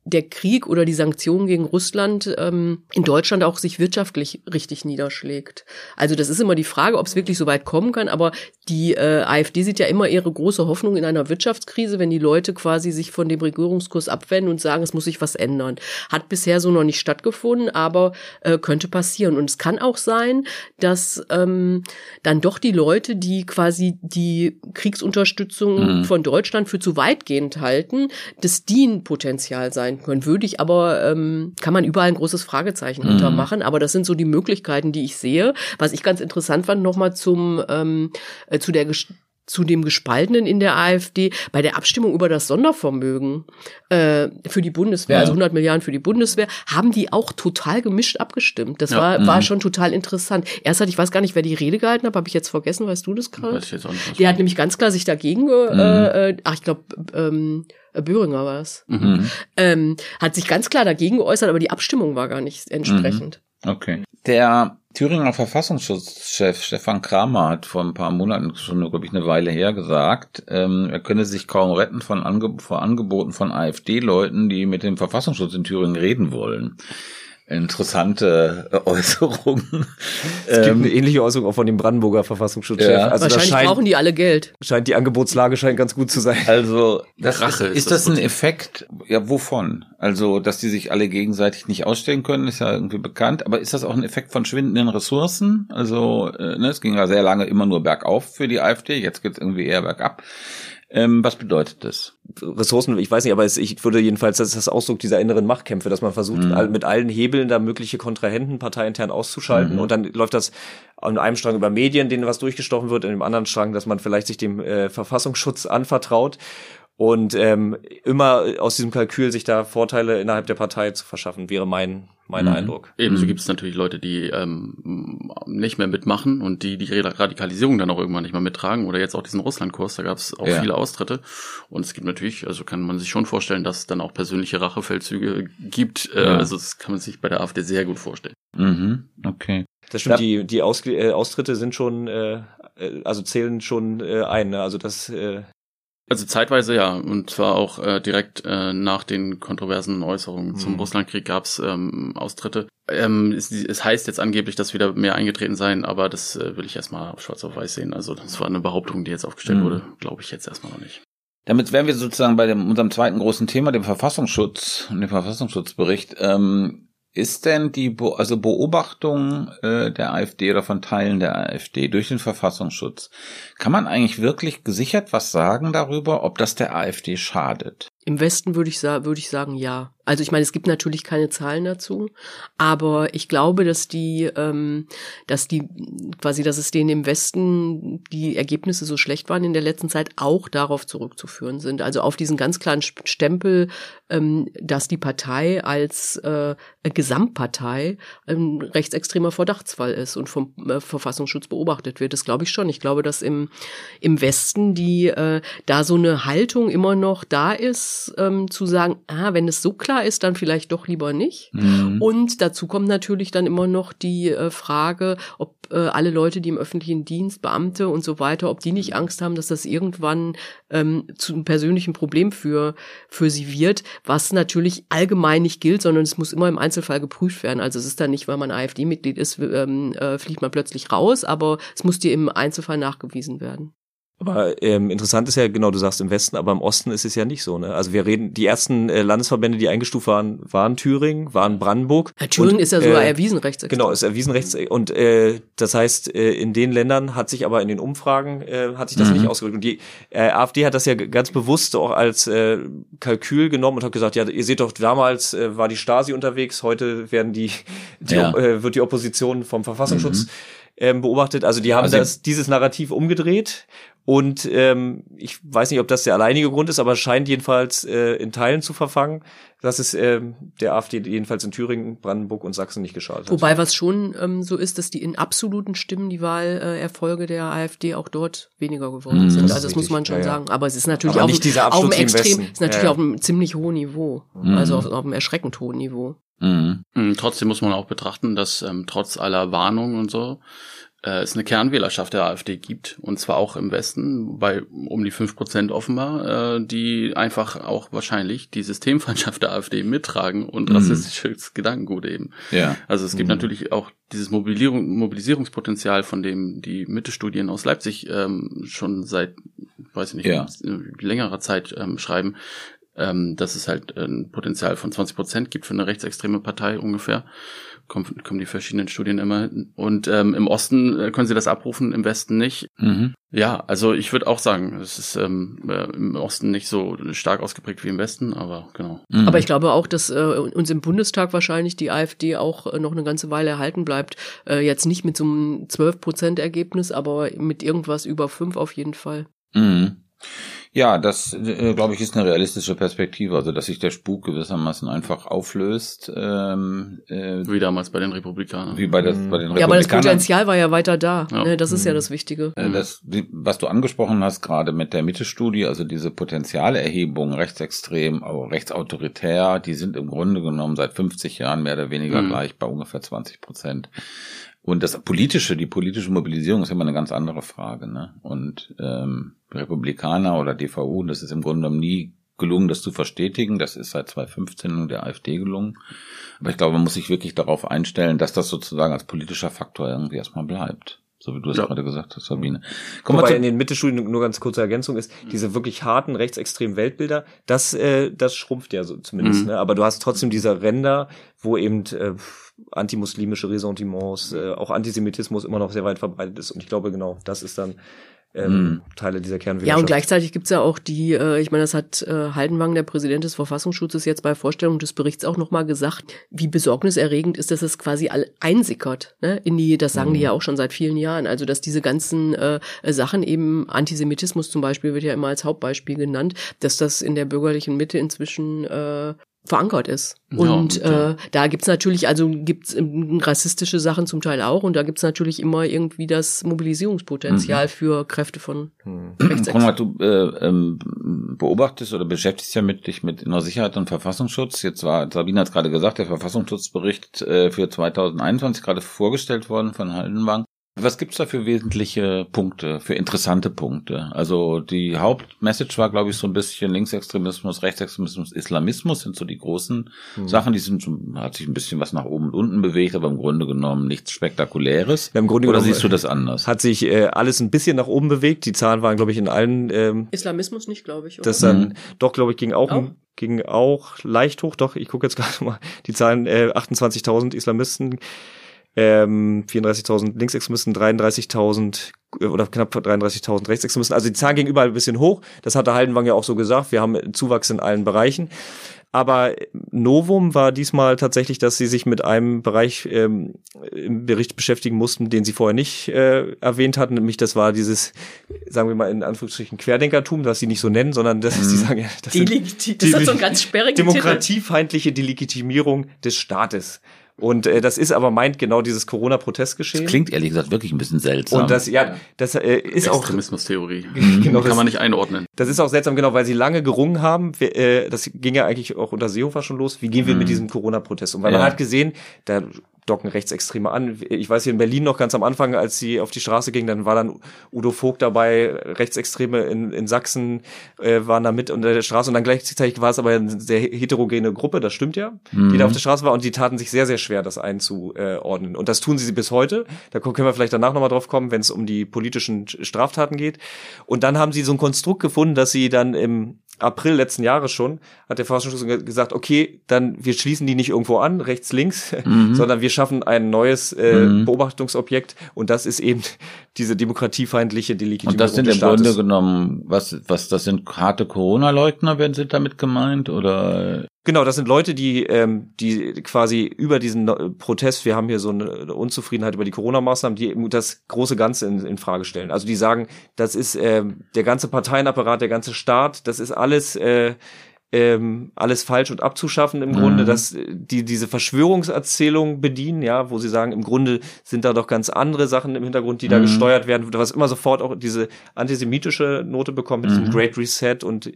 der Krieg oder die Sanktionen gegen Russland ähm, in Deutschland auch sich wirtschaftlich richtig niederschlägt. Also das ist immer die Frage, ob es wirklich so weit kommen kann. Aber die äh, AfD sieht ja immer ihre große Hoffnung in einer Wirtschaftskrise, wenn die Leute quasi sich von dem Regierungskurs abwenden und sagen, es muss sich was ändern. Hat bisher so noch nicht stattgefunden, aber äh, könnte passieren. Und es kann auch sein, dass ähm, dann doch die Leute, die quasi die Kriegsunterstützung Mhm. von Deutschland für zu weitgehend halten, das Dienpotenzial sein können. Würde ich aber, ähm, kann man überall ein großes Fragezeichen Mhm. hintermachen. Aber das sind so die Möglichkeiten, die ich sehe. Was ich ganz interessant fand, nochmal zum, ähm, äh, zu der Ges- zu dem Gespaltenen in der AfD bei der Abstimmung über das Sondervermögen äh, für die Bundeswehr, Ja. also 100 Milliarden für die Bundeswehr, haben die auch total gemischt abgestimmt. Das Ja. war, war Mhm. schon total interessant. Erst hatte ich weiß gar nicht, wer die Rede gehalten hat, habe ich jetzt vergessen, weißt du das gerade? Weiß Der hat nämlich ganz klar sich dagegen, äh, äh, ach ich glaube, ähm, Böhringer war es, Mhm. ähm, hat sich ganz klar dagegen geäußert, aber die Abstimmung war gar nicht entsprechend. Okay. Der Thüringer Verfassungsschutzchef Stefan Kramer hat vor ein paar Monaten schon, glaube ich, eine Weile her gesagt, ähm, er könne sich kaum retten von Ange vor Angeboten von AfD-Leuten, die mit dem Verfassungsschutz in Thüringen reden wollen. Interessante äh, Äußerung. Es gibt Ähm, eine ähnliche Äußerung auch von dem Brandenburger Verfassungsschutzchef. Ja. Also Wahrscheinlich scheint, brauchen die alle Geld. scheint die Angebotslage scheint ganz gut zu sein. Also, das Rache ist, ist ist das das ein. Effekt? Ja, wovon? Also, dass die sich alle gegenseitig nicht ausstellen können, ist ja irgendwie bekannt. Aber ist das auch ein Effekt von schwindenden Ressourcen? Also, äh, ne, es ging ja sehr lange immer nur bergauf für die AfD. Jetzt geht's irgendwie eher bergab. Ähm, was bedeutet das? Ressourcen, ich weiß nicht, aber es, ich würde jedenfalls, das ist das Ausdruck dieser inneren Machtkämpfe, dass man versucht, Mhm. mit allen Hebeln da mögliche Kontrahenten parteiintern auszuschalten Mhm. und dann läuft das an einem Strang über Medien, denen was durchgestochen wird, in dem anderen Strang, dass man vielleicht sich dem äh, Verfassungsschutz anvertraut und ähm, immer aus diesem Kalkül sich da Vorteile innerhalb der Partei zu verschaffen, wäre mein mein Mhm. Eindruck. Ebenso gibt es natürlich Leute, die ähm, nicht mehr mitmachen und die die Radikalisierung dann auch irgendwann nicht mehr mittragen oder jetzt auch diesen Russlandkurs, da gab es auch Ja. viele Austritte und es gibt natürlich, also kann man sich schon vorstellen, dass es dann auch persönliche Rachefeldzüge gibt, äh, Ja. also das kann man sich bei der AfD sehr gut vorstellen. Mhm. Okay. Das stimmt, Ja. die, die Aus äh, Austritte sind schon, äh, äh, also zählen schon äh, ein. Ne? Also das äh, Also zeitweise ja, und zwar auch äh, direkt äh, nach den kontroversen Äußerungen zum Mhm. Russlandkrieg gab es ähm, Austritte. Ähm, es, es heißt jetzt angeblich, dass wieder mehr eingetreten seien, aber das äh, will ich erstmal auf schwarz auf weiß sehen. Also das war eine Behauptung, die jetzt aufgestellt Mhm. wurde, glaube ich jetzt erstmal noch nicht. Damit wären wir sozusagen bei dem, unserem zweiten großen Thema, dem Verfassungsschutz und dem Verfassungsschutzbericht. Ähm, ist denn die Be also Beobachtung äh, der AfD oder von Teilen der AfD durch den Verfassungsschutz, kann man eigentlich wirklich gesichert was sagen darüber, ob das der AfD schadet? Im Westen würde ich, würde ich sagen, ja. Also ich meine, es gibt natürlich keine Zahlen dazu, aber ich glaube, dass die, ähm, dass die quasi, dass es denen im Westen die Ergebnisse so schlecht waren in der letzten Zeit auch darauf zurückzuführen sind. Also auf diesen ganz klaren Stempel, ähm, dass die Partei als äh, Gesamtpartei ein rechtsextremer Verdachtsfall ist und vom äh, Verfassungsschutz beobachtet wird. Das glaube ich schon. Ich glaube, dass im im Westen die äh, da so eine Haltung immer noch da ist, ähm, zu sagen, ah, wenn es so klar ist, dann vielleicht doch lieber nicht. Mhm. Und dazu kommt natürlich dann immer noch die äh, Frage, ob äh, alle Leute, die im öffentlichen Dienst, Beamte und so weiter, ob die nicht Angst haben, dass das irgendwann ähm, zu einem persönlichen Problem für, für sie wird, was natürlich allgemein nicht gilt, sondern es muss immer im Einzelfall geprüft werden. Also es ist dann nicht, weil man AfD-Mitglied ist, ähm, äh, fliegt man plötzlich raus, aber es muss dir im Einzelfall nachgewiesen werden. Aber ähm, interessant ist ja, genau, du sagst im Westen, aber im Osten ist es ja nicht so. Ne? Also wir reden, die ersten äh, Landesverbände, die eingestuft waren, waren Thüringen, waren Brandenburg. Ja, Thüringen Und, ist ja sogar äh, erwiesen rechtsextrem. Genau, ist erwiesen rechts. Und äh, das heißt, äh, in den Ländern hat sich aber in den Umfragen äh, hat sich das Mhm. nicht ausgedrückt. Und die äh, AfD hat das ja ganz bewusst auch als äh, Kalkül genommen und hat gesagt, ja, ihr seht doch, damals äh, war die Stasi unterwegs, heute werden die, die Ja. äh, wird die Opposition vom Verfassungsschutz ähm, beobachtet. Also die haben Also- das, dieses Narrativ umgedreht. Und ähm, ich weiß nicht, ob das der alleinige Grund ist, aber es scheint jedenfalls äh, in Teilen zu verfangen, dass es ähm, der AfD jedenfalls in Thüringen, Brandenburg und Sachsen nicht geschadet hat. Wobei was schon ähm, so ist, dass die in absoluten Stimmen die Wahlerfolge der AfD auch dort weniger geworden Mhm, sind. das Also das muss richtig. man schon Ja, ja. sagen. Aber es ist natürlich Aber auf, nicht dieser auf einem extrem, ist natürlich Ja, ja. auf einem ziemlich hohen Niveau. Mhm. Also auf, auf einem erschreckend hohen Niveau. Mhm. Mm, Trotzdem muss man auch betrachten, dass ähm, trotz aller Warnungen und so äh, es eine Kernwählerschaft der AfD gibt und zwar auch im Westen bei um die fünf Prozent offenbar, äh, die einfach auch wahrscheinlich die Systemfeindschaft der AfD mittragen und Mhm. rassistisches Gedankengut eben. Ja. Also es gibt Mhm. natürlich auch dieses Mobilisierung, Mobilisierungspotenzial, von dem die Mitte-Studien aus Leipzig ähm, schon seit, weiß ich nicht, Ja. längerer Zeit ähm, schreiben, ähm, dass es halt ein Potenzial von 20 Prozent gibt für eine rechtsextreme Partei ungefähr. Kommen, kommen die verschiedenen Studien immer. hin. Und ähm, im Osten äh, können sie das abrufen, im Westen nicht. Mhm. Ja, also ich würde auch sagen, es ist ähm, äh, im Osten nicht so stark ausgeprägt wie im Westen, aber genau. Mhm. Aber ich glaube auch, dass äh, uns im Bundestag wahrscheinlich die AfD auch äh, noch eine ganze Weile erhalten bleibt. Äh, jetzt nicht mit so einem 12 Prozent Ergebnis, aber mit irgendwas über fünf auf jeden Fall. Mhm. Ja, das, äh, glaube ich, ist eine realistische Perspektive, also dass sich der Spuk gewissermaßen einfach auflöst, ähm, äh, Wie damals bei den Republikanern. wie bei, das, bei den Ja, aber das Republikanern. Potenzial war ja weiter da. Ja. Ne? Das ist ja das Wichtige. Äh, Das, die- was du angesprochen hast, gerade mit der Mitte-Studie, also diese Potenzialerhebung, rechtsextrem, aber rechtsautoritär, die sind im Grunde genommen seit 50 Jahren mehr oder weniger Mhm. gleich bei ungefähr 20 Prozent. Und das politische, die politische Mobilisierung ist immer eine ganz andere Frage. Ne? Und ähm, Republikaner oder DVU, das ist im Grunde genommen nie gelungen, das zu verstetigen. Das ist seit 2015 der AfD gelungen. Aber ich glaube, man muss sich wirklich darauf einstellen, dass das sozusagen als politischer Faktor irgendwie erstmal bleibt. So wie du es Ja. gerade gesagt hast, Sabine. Kommen Wobei in den Mittelstudien nur ganz kurze Ergänzung ist, diese wirklich harten rechtsextremen Weltbilder, das, äh, das schrumpft ja so zumindest. Mhm. Ne? Aber du hast trotzdem diese Ränder, wo eben äh, antimuslimische Ressentiments, äh, auch Antisemitismus immer noch sehr weit verbreitet ist. Und ich glaube genau, das ist dann ähm, Teile dieser Kernwählerschaft. Ja, und gleichzeitig gibt's ja auch die, äh, ich meine, das hat äh, Haldenwang, der Präsident des Verfassungsschutzes, jetzt bei Vorstellung des Berichts auch nochmal gesagt, wie besorgniserregend ist, dass es quasi all einsickert, ne? In die, das sagen die ja auch schon seit vielen Jahren. Also dass diese ganzen äh, Sachen eben, Antisemitismus zum Beispiel wird ja immer als Hauptbeispiel genannt, dass das in der bürgerlichen Mitte inzwischen äh, verankert ist. Und ja. äh, da gibt's natürlich, also gibt's ähm, rassistische Sachen zum Teil auch und da gibt's natürlich immer irgendwie das Mobilisierungspotenzial für Kräfte von Rechtsextremen. Konrad, du äh, ähm, beobachtest oder beschäftigst ja mit dich mit innerer Sicherheit und Verfassungsschutz. Jetzt war, Sabine hat gerade gesagt, der Verfassungsschutzbericht äh, für 2021 gerade vorgestellt worden von Haldenwang. Was gibt's da für wesentliche Punkte, für interessante Punkte? Also die Hauptmessage war, glaube ich, so ein bisschen Linksextremismus, Rechtsextremismus, Islamismus sind so die großen Sachen. Die sind so, hat sich ein bisschen was nach oben und unten bewegt, aber im Grunde genommen nichts Spektakuläres. Ja, im Grunde Oder genommen, siehst du das anders? Hat sich äh, alles ein bisschen nach oben bewegt. Die Zahlen waren, glaube ich, in allen ähm, Islamismus nicht, glaube ich. Oder? Das dann doch, glaube ich, ging auch, Auch? ging auch leicht hoch. Doch, ich gucke jetzt gerade mal die Zahlen. Äh, 28.000 Islamisten, ähm, 34.000 Linksextremisten, 33.000 äh, oder knapp 33.000 Rechtsextremisten. Also die Zahlen gingen überall ein bisschen hoch. Das hatte Haldenwang ja auch so gesagt. Wir haben Zuwachs in allen Bereichen. Aber Novum war diesmal tatsächlich, dass sie sich mit einem Bereich ähm, im Bericht beschäftigen mussten, den sie vorher nicht äh, erwähnt hatten. Nämlich das war dieses, sagen wir mal in Anführungsstrichen, Querdenkertum, das sie nicht so nennen, sondern das, sie sagen das sind Delegiti- das ist so ein ganz sperriger Titel. demokratiefeindliche Delegitimierung des Staates. Und äh, das ist aber meint genau dieses Corona-Protestgeschehen. Klingt ehrlich gesagt wirklich ein bisschen seltsam. Und das, ja, das äh, ist auch Extremismustheorie. Genau, das- Kann man nicht einordnen. das ist auch seltsam, genau, weil sie lange gerungen haben. Wir, äh, das ging ja eigentlich auch unter Seehofer schon los. Wie gehen wir mit diesem Corona-Protest um? Weil man Ja. hat gesehen, da docken Rechtsextreme an. Ich weiß hier in Berlin noch ganz am Anfang, als sie auf die Straße gingen, dann war dann Udo Vogt dabei, Rechtsextreme in, in Sachsen äh, waren da mit unter der Straße und dann gleichzeitig war es aber eine sehr heterogene Gruppe, das stimmt ja, die da auf der Straße war und die taten sich sehr, sehr schwer, das einzuordnen. Und das tun sie bis heute. Da können wir vielleicht danach nochmal drauf kommen, wenn es um die politischen Straftaten geht. Und dann haben sie so ein Konstrukt gefunden, dass sie dann im April letzten Jahres schon, hat der Verfassungsschutz ge- gesagt, okay, dann wir schließen die nicht irgendwo an, rechts, links, sondern wir schaffen ein neues äh, Beobachtungsobjekt. Und das ist eben diese demokratiefeindliche Delegitimierung Und das sind im Grunde genommen, was, was, das sind harte Corona-Leugner, werden sind damit gemeint? Oder Genau, das sind Leute, die, ähm, die quasi über diesen No- Protest, wir haben hier so eine Unzufriedenheit über die Corona-Maßnahmen, die das große Ganze in, in Frage stellen. Also die sagen, das ist ähm, der ganze Parteienapparat, der ganze Staat, das ist alles äh, ähm, alles falsch und abzuschaffen im Grunde, dass äh, die diese Verschwörungserzählung bedienen, ja, wo sie sagen, im Grunde sind da doch ganz andere Sachen im Hintergrund, die da gesteuert werden, was immer sofort auch diese antisemitische Note bekommt mit diesem Great Reset und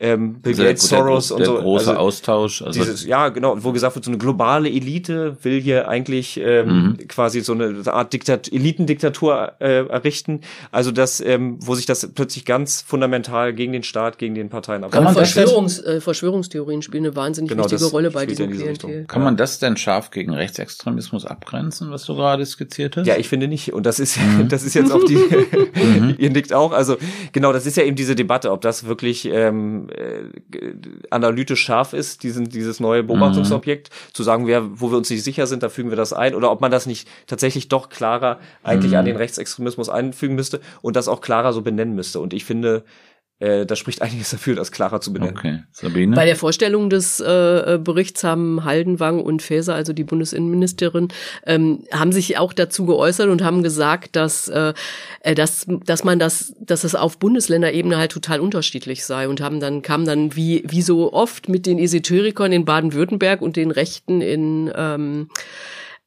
ähm, Bill der, Gates, der, Soros der, und so. große Also, Austausch? Also, dieses, ja, genau, wo gesagt wird, so eine globale Elite will hier eigentlich ähm, quasi so eine Art Diktat Elitendiktatur äh, errichten. Also das, ähm, wo sich das plötzlich ganz fundamental gegen den Staat, gegen den Parteien Kann man Aber das Verschwörungs, äh, Verschwörungstheorien spielen eine wahnsinnig Genau, wichtige Rolle bei diesem diese Klientel. kann man das denn scharf gegen Rechtsextremismus abgrenzen, was du gerade skizziert hast? Ja, ich finde nicht. Und das ist, das ist jetzt auch die, ihr nickt auch. Also genau, das ist ja eben diese Debatte, ob das wirklich ähm, äh, analytisch scharf ist, diesen, dieses neue Beobachtungsobjekt, zu sagen, wer, wo wir uns nicht sicher sind, da fügen wir das ein, oder ob man das nicht tatsächlich doch klarer eigentlich an den Rechtsextremismus einfügen müsste und das auch klarer so benennen müsste. Und ich finde, äh, da spricht einiges dafür, das klarer zu benennen. Okay, Sabine? Bei der Vorstellung des äh, Berichts haben Haldenwang und Faeser, also die Bundesinnenministerin, ähm, haben sich auch dazu geäußert und haben gesagt, dass, äh, äh, dass, dass man das, dass es auf Bundesländerebene halt total unterschiedlich sei und haben dann, kam dann wie, wie so oft mit den Esoterikern in Baden-Württemberg und den Rechten in, ähm,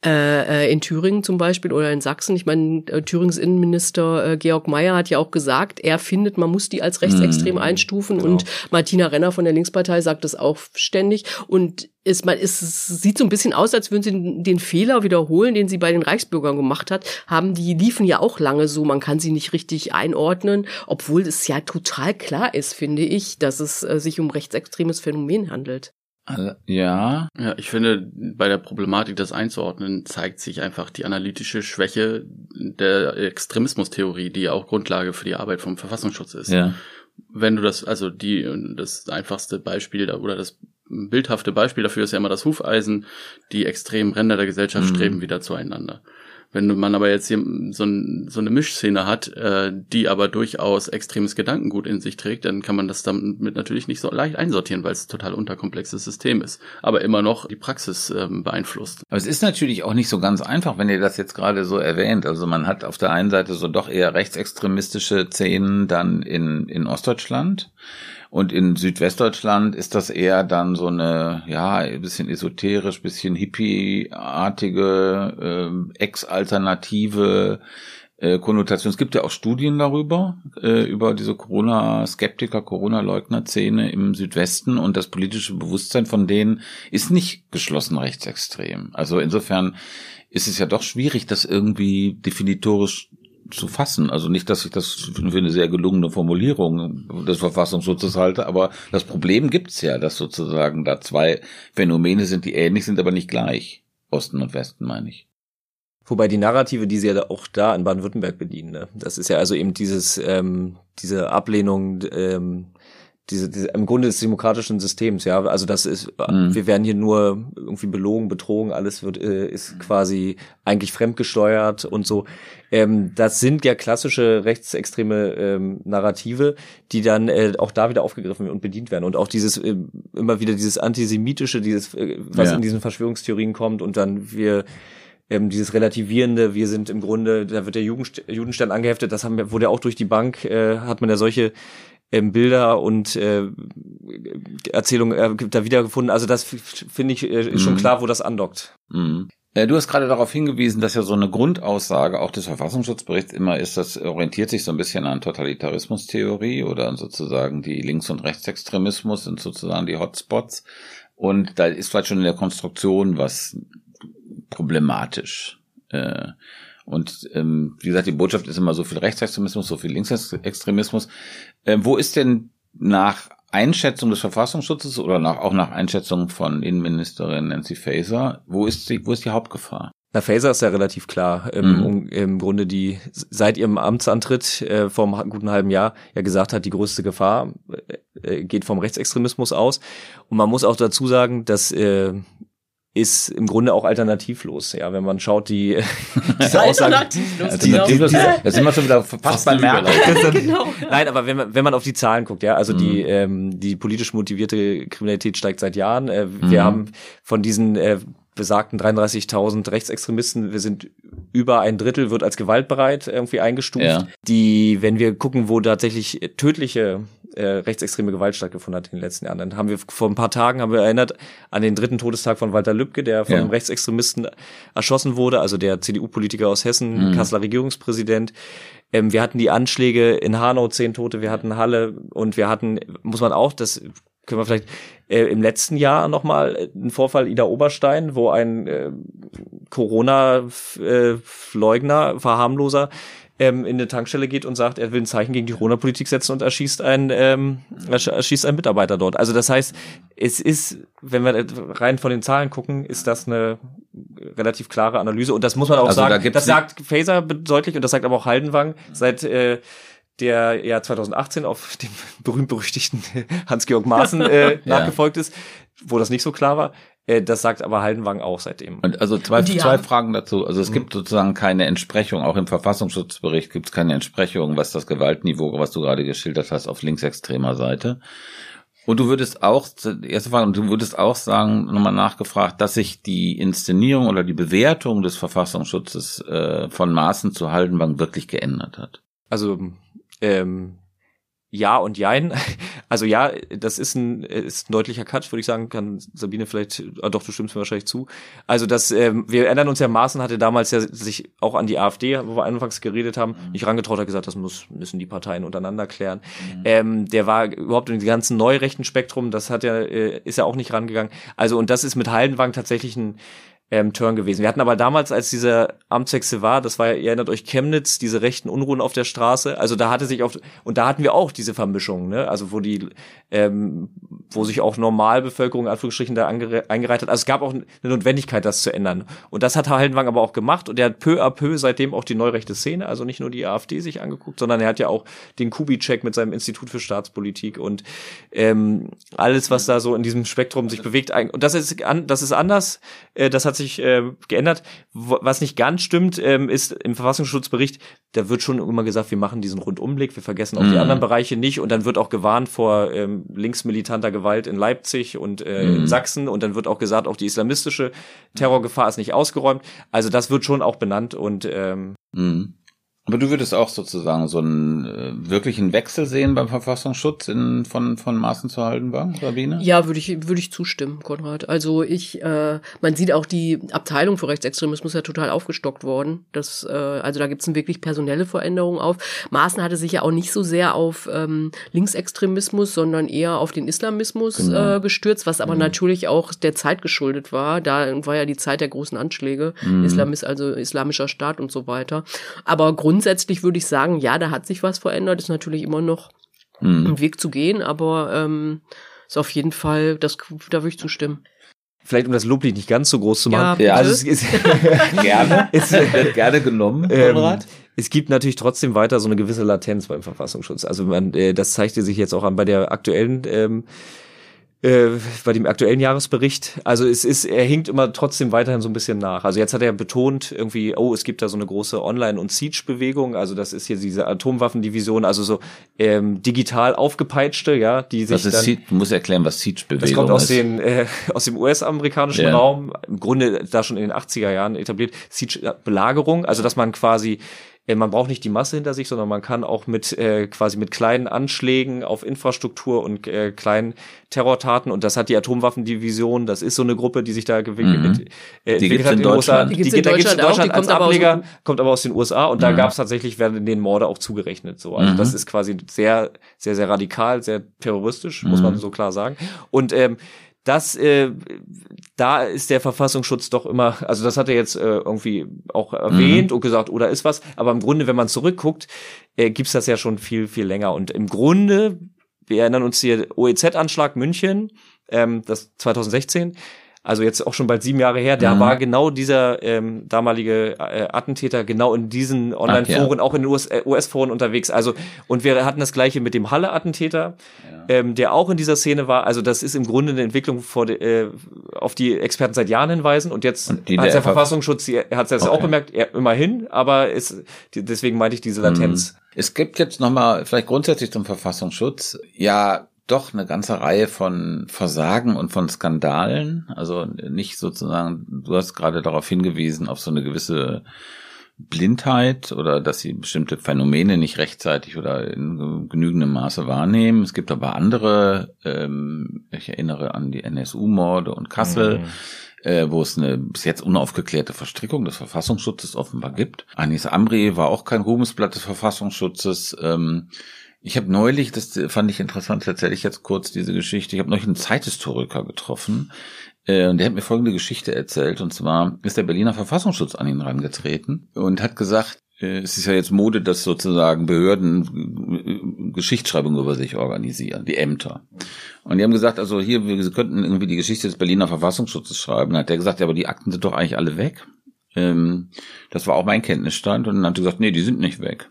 äh, äh, in Thüringen zum Beispiel oder in Sachsen. Ich meine, äh, Thürings Innenminister äh, Georg Mayer hat ja auch gesagt, er findet, man muss die als rechtsextrem einstufen. und Martina Renner von der Linkspartei sagt das auch ständig. Und ist, man, ist, es sieht so ein bisschen aus, als würden sie den, den Fehler wiederholen, den sie bei den Reichsbürgern gemacht hat, haben die liefen ja auch lange so, man kann sie nicht richtig einordnen, obwohl es ja total klar ist, finde ich, dass es äh, sich um rechtsextremes Phänomen handelt. Also, ja, Ja, ich finde, bei der Problematik, das einzuordnen, zeigt sich einfach die analytische Schwäche der Extremismustheorie, die ja auch Grundlage für die Arbeit vom Verfassungsschutz ist. ja. Wenn du das, also die, das einfachste Beispiel oder das bildhafte Beispiel dafür ist ja immer das Hufeisen. Die extremen Ränder der Gesellschaft Mhm. streben wieder zueinander. Wenn man aber jetzt hier so, ein, so eine Mischszene hat, äh, die aber durchaus extremes Gedankengut in sich trägt, dann kann man das damit natürlich nicht so leicht einsortieren, weil es ein total unterkomplexes System ist. Aber immer noch die Praxis ähm, beeinflusst. Aber es ist natürlich auch nicht so ganz einfach, wenn ihr das jetzt gerade so erwähnt. Also man hat auf der einen Seite so doch eher rechtsextremistische Szenen dann in, in Ostdeutschland. Und in Südwestdeutschland ist das eher dann so eine, ja, ein bisschen esoterisch, bisschen hippieartige, äh, ex-alternative äh, Konnotation. Es gibt ja auch Studien darüber, äh, über diese Corona-Skeptiker, Corona-Leugner-Szene im Südwesten und das politische Bewusstsein von denen ist nicht geschlossen rechtsextrem. Also insofern ist es ja doch schwierig, das irgendwie definitorisch zu fassen. Also nicht, dass ich das für eine sehr gelungene Formulierung des Verfassungsschutzes halte, aber das Problem gibt's ja, dass sozusagen da zwei Phänomene sind, die ähnlich sind, aber nicht gleich. Osten und Westen, meine ich. Wobei die Narrative, die sie ja auch da in Baden-Württemberg bedienen, ne? das ist ja also eben dieses, ähm, diese Ablehnung ähm, diese, diese im Grunde des demokratischen Systems, ja. Also das ist, mhm. wir werden hier nur irgendwie belogen, betrogen, alles wird äh, ist quasi eigentlich fremdgesteuert und so. Ähm, das sind ja klassische rechtsextreme ähm, Narrative, die dann äh, auch da wieder aufgegriffen und bedient werden. Und auch dieses äh, immer wieder dieses antisemitische, dieses, äh, was ja. in diesen Verschwörungstheorien kommt und dann wir ähm, dieses Relativierende, wir sind im Grunde, da wird der Jugend, Judenstern angeheftet, das haben wir, wurde auch durch die Bank, äh, hat man ja solche ähm, Bilder und äh, Erzählungen äh, da wiedergefunden. Also das finde ich äh, ist schon mhm. klar, wo das andockt. Mhm. Äh, du hast gerade darauf hingewiesen, dass ja so eine Grundaussage auch des Verfassungsschutzberichts immer ist, das orientiert sich so ein bisschen an Totalitarismustheorie oder an sozusagen die Links- und Rechtsextremismus sind sozusagen die Hotspots. Und da ist vielleicht schon in der Konstruktion was problematisch. Äh, und ähm, wie gesagt, die Botschaft ist immer so viel Rechtsextremismus, so viel Linksextremismus. Ähm, wo ist denn nach Einschätzung des Verfassungsschutzes oder nach, auch nach Einschätzung von Innenministerin Nancy Faeser, wo ist die, wo ist die Hauptgefahr? Na, Faeser ist ja relativ klar. Ähm, mhm. Im Grunde die seit ihrem Amtsantritt äh, vor einem guten halben Jahr ja gesagt hat, die größte Gefahr äh, äh geht vom Rechtsextremismus aus. Und man muss auch dazu sagen, dass äh, ist im Grunde auch alternativlos. Ja, wenn man schaut, die diese Aussagen, alternativlos, genau. das sind wir schon wieder fast beim Merkel. genau. Nein, aber wenn man wenn man auf die Zahlen guckt, ja, also mhm. die ähm, die politisch motivierte Kriminalität steigt seit Jahren. Äh, wir mhm. haben von diesen äh, besagten 33.000 Rechtsextremisten, wir sind über ein Drittel wird als gewaltbereit irgendwie eingestuft. Ja. Die, wenn wir gucken, wo tatsächlich tödliche äh, rechtsextreme Gewalt stattgefunden hat in den letzten Jahren. Dann haben wir vor ein paar Tagen haben wir erinnert an den dritten Todestag von Walter Lübcke, der von ja. einem Rechtsextremisten erschossen wurde, also der CDU-Politiker aus Hessen, mhm. Kasseler Regierungspräsident. Ähm, wir hatten die Anschläge in Hanau, zehn Tote, wir hatten Halle und wir hatten, muss man auch, das können wir vielleicht äh, im letzten Jahr nochmal einen Vorfall Ida Oberstein, wo ein äh, Corona-Leugner, äh, Verharmloser ähm, in eine Tankstelle geht und sagt, er will ein Zeichen gegen die Corona-Politik setzen und erschießt einen, ähm, erschießt einen Mitarbeiter dort. Also das heißt, es ist, wenn wir rein von den Zahlen gucken, ist das eine relativ klare Analyse und das muss man auch also sagen. Da das sagt Faser deutlich und das sagt aber auch Haldenwang seit äh, der ja 2018 auf dem berühmt-berüchtigten Hans-Georg Maaßen äh, nachgefolgt ja. ist, wo das nicht so klar war. Äh, das sagt aber Haldenwang auch seitdem. Und also zwei, Und zwei Fragen dazu. Also es mhm. gibt sozusagen keine Entsprechung, auch im Verfassungsschutzbericht gibt es keine Entsprechung, was das Gewaltniveau, was du gerade geschildert hast, auf linksextremer Seite. Und du würdest auch, erste Frage, und du würdest auch sagen, nochmal nachgefragt, dass sich die Inszenierung oder die Bewertung des Verfassungsschutzes äh, von Maßen zu Haldenwang wirklich geändert hat. Also ähm, ja und jein. Also ja, das ist ein, ist ein deutlicher Cut, würde ich sagen, kann Sabine vielleicht, ah, doch, du stimmst mir wahrscheinlich zu. Also das, ähm, wir erinnern uns ja, Maaßen hatte damals ja sich auch an die AfD, wo wir anfangs geredet haben, mhm. nicht rangetraut, hat gesagt, das muss, müssen die Parteien untereinander klären. Mhm. Ähm, der war überhaupt in dem ganzen neurechten Spektrum, das hat ja, äh, ist ja auch nicht rangegangen. Also und das ist mit Haldenwang tatsächlich ein, ähm, Turn gewesen. Wir hatten aber damals, als dieser Amtswechsel war, das war ihr erinnert euch Chemnitz, diese rechten Unruhen auf der Straße, also da hatte sich auch, und da hatten wir auch diese Vermischung, ne? also wo die, ähm, wo sich auch Normalbevölkerung, in Anführungsstrichen, da eingereiht hat. Also es gab auch eine Notwendigkeit, das zu ändern. Und das hat Haldenwang aber auch gemacht und er hat peu à peu seitdem auch die neurechte Szene, also nicht nur die AfD sich angeguckt, sondern er hat ja auch den Kubitschek mit seinem Institut für Staatspolitik und ähm, alles, was da so in diesem Spektrum sich bewegt. Und das ist, das ist anders, äh, das hat sich sich äh, geändert. Was nicht ganz stimmt, ähm, ist im Verfassungsschutzbericht, da wird schon immer gesagt, wir machen diesen Rundumblick, wir vergessen auch mhm. die anderen Bereiche nicht und dann wird auch gewarnt vor ähm, linksmilitanter Gewalt in Leipzig und äh, mhm. in Sachsen und dann wird auch gesagt, auch die islamistische Terrorgefahr ist nicht ausgeräumt. Also das wird schon auch benannt und ähm, mhm. Aber du würdest auch sozusagen so einen äh, wirklichen Wechsel sehen beim Verfassungsschutz in, von, von Maßen zu Haldenwang, Sabine? Ja, würde ich, würde ich zustimmen, Konrad. Also ich, äh, man sieht auch die Abteilung für Rechtsextremismus ja total aufgestockt worden. Das, äh, also da gibt es wirklich personelle Veränderungen auf. Maaßen hatte sich ja auch nicht so sehr auf ähm, Linksextremismus, sondern eher auf den Islamismus genau. äh, gestürzt, was aber mhm. natürlich auch der Zeit geschuldet war. Da war ja die Zeit der großen Anschläge, mhm. Islamist, also islamischer Staat und so weiter. Aber grundsätzlich würde ich sagen, ja, da hat sich was verändert. Ist natürlich immer noch mhm. ein Weg zu gehen, aber ähm, ist auf jeden Fall, das, da würde ich zustimmen. Vielleicht um das Loblied nicht ganz so groß zu machen. Ja, ja also es ist gerne, es wird gerne genommen, ähm, Konrad. Ähm, es gibt natürlich trotzdem weiter so eine gewisse Latenz beim Verfassungsschutz. Also man, äh, das zeigte sich jetzt auch an bei der aktuellen ähm, äh, bei dem aktuellen Jahresbericht. Also es ist, er hinkt immer trotzdem weiterhin so ein bisschen nach. Also jetzt hat er betont irgendwie, oh, es gibt da so eine große Online- und Siege-Bewegung. Also das ist hier diese Atomwaffendivision, also so ähm, digital aufgepeitschte, ja, die sich was ist dann, Siege, du musst erklären, was Siege-Bewegung ist. Das kommt aus den äh, aus dem US-amerikanischen ja. Raum, im Grunde da schon in den 80er Jahren etabliert. Siege-Belagerung, also dass man quasi man braucht nicht die Masse hinter sich, sondern man kann auch mit äh, quasi mit kleinen Anschlägen auf Infrastruktur und äh, kleinen Terrortaten und das hat die Atomwaffendivision, das ist so eine Gruppe, die sich da gewickelt mhm. äh, die gibt's in, in Deutschland. Die, gibt's in Deutschland, in Deutschland auch, als Ableger, aber kommt aber aus den USA und mhm. da gab es tatsächlich werden den Morde auch zugerechnet so. Also mhm. das ist quasi sehr sehr sehr radikal, sehr terroristisch, muss man mhm. so klar sagen. Und ähm, das, äh, da ist der Verfassungsschutz doch immer, also das hat er jetzt äh, irgendwie auch erwähnt mhm. und gesagt, oder ist was, aber im Grunde, wenn man zurückguckt, äh, gibt's das ja schon viel, viel länger. Und im Grunde, wir erinnern uns hier OEZ-Anschlag München, ähm, das 2016, also jetzt auch schon bald sieben Jahre her, da mhm. war genau dieser ähm, damalige äh, Attentäter genau in diesen Online-Foren, ja. auch in den US-Foren US unterwegs. Also und wir hatten das gleiche mit dem Halle-Attentäter, ja. ähm, der auch in dieser Szene war. Also das ist im Grunde eine Entwicklung, vor de, äh, auf die Experten seit Jahren hinweisen. Und jetzt und hat der Verfassungsschutz, er hat es jetzt okay. auch bemerkt, er, immerhin, aber es, deswegen meinte ich diese Latenz. Mhm. Es gibt jetzt nochmal, vielleicht grundsätzlich zum Verfassungsschutz, ja, doch eine ganze Reihe von Versagen und von Skandalen. Also nicht sozusagen, du hast gerade darauf hingewiesen, auf so eine gewisse Blindheit oder dass sie bestimmte Phänomene nicht rechtzeitig oder in genügendem Maße wahrnehmen. Es gibt aber andere, ähm, ich erinnere an die NSU-Morde und Kassel. Mhm. Äh, wo es eine bis jetzt unaufgeklärte Verstrickung des Verfassungsschutzes offenbar gibt. Anis Amri war auch kein Ruhmesblatt des Verfassungsschutzes. Ähm, ich habe neulich, das fand ich interessant, erzähle ich jetzt kurz diese Geschichte. Ich habe neulich einen Zeithistoriker getroffen, äh, und der hat mir folgende Geschichte erzählt. Und zwar ist der Berliner Verfassungsschutz an ihn rangetreten und hat gesagt, äh, es ist ja jetzt Mode, dass sozusagen Behörden äh, Geschichtsschreibung über sich organisieren, die Ämter. Und die haben gesagt, also hier, wir könnten irgendwie die Geschichte des Berliner Verfassungsschutzes schreiben. Dann hat der gesagt, ja, aber die Akten sind doch eigentlich alle weg. Ähm, das war auch mein Kenntnisstand. Und dann hat er gesagt, nee, die sind nicht weg.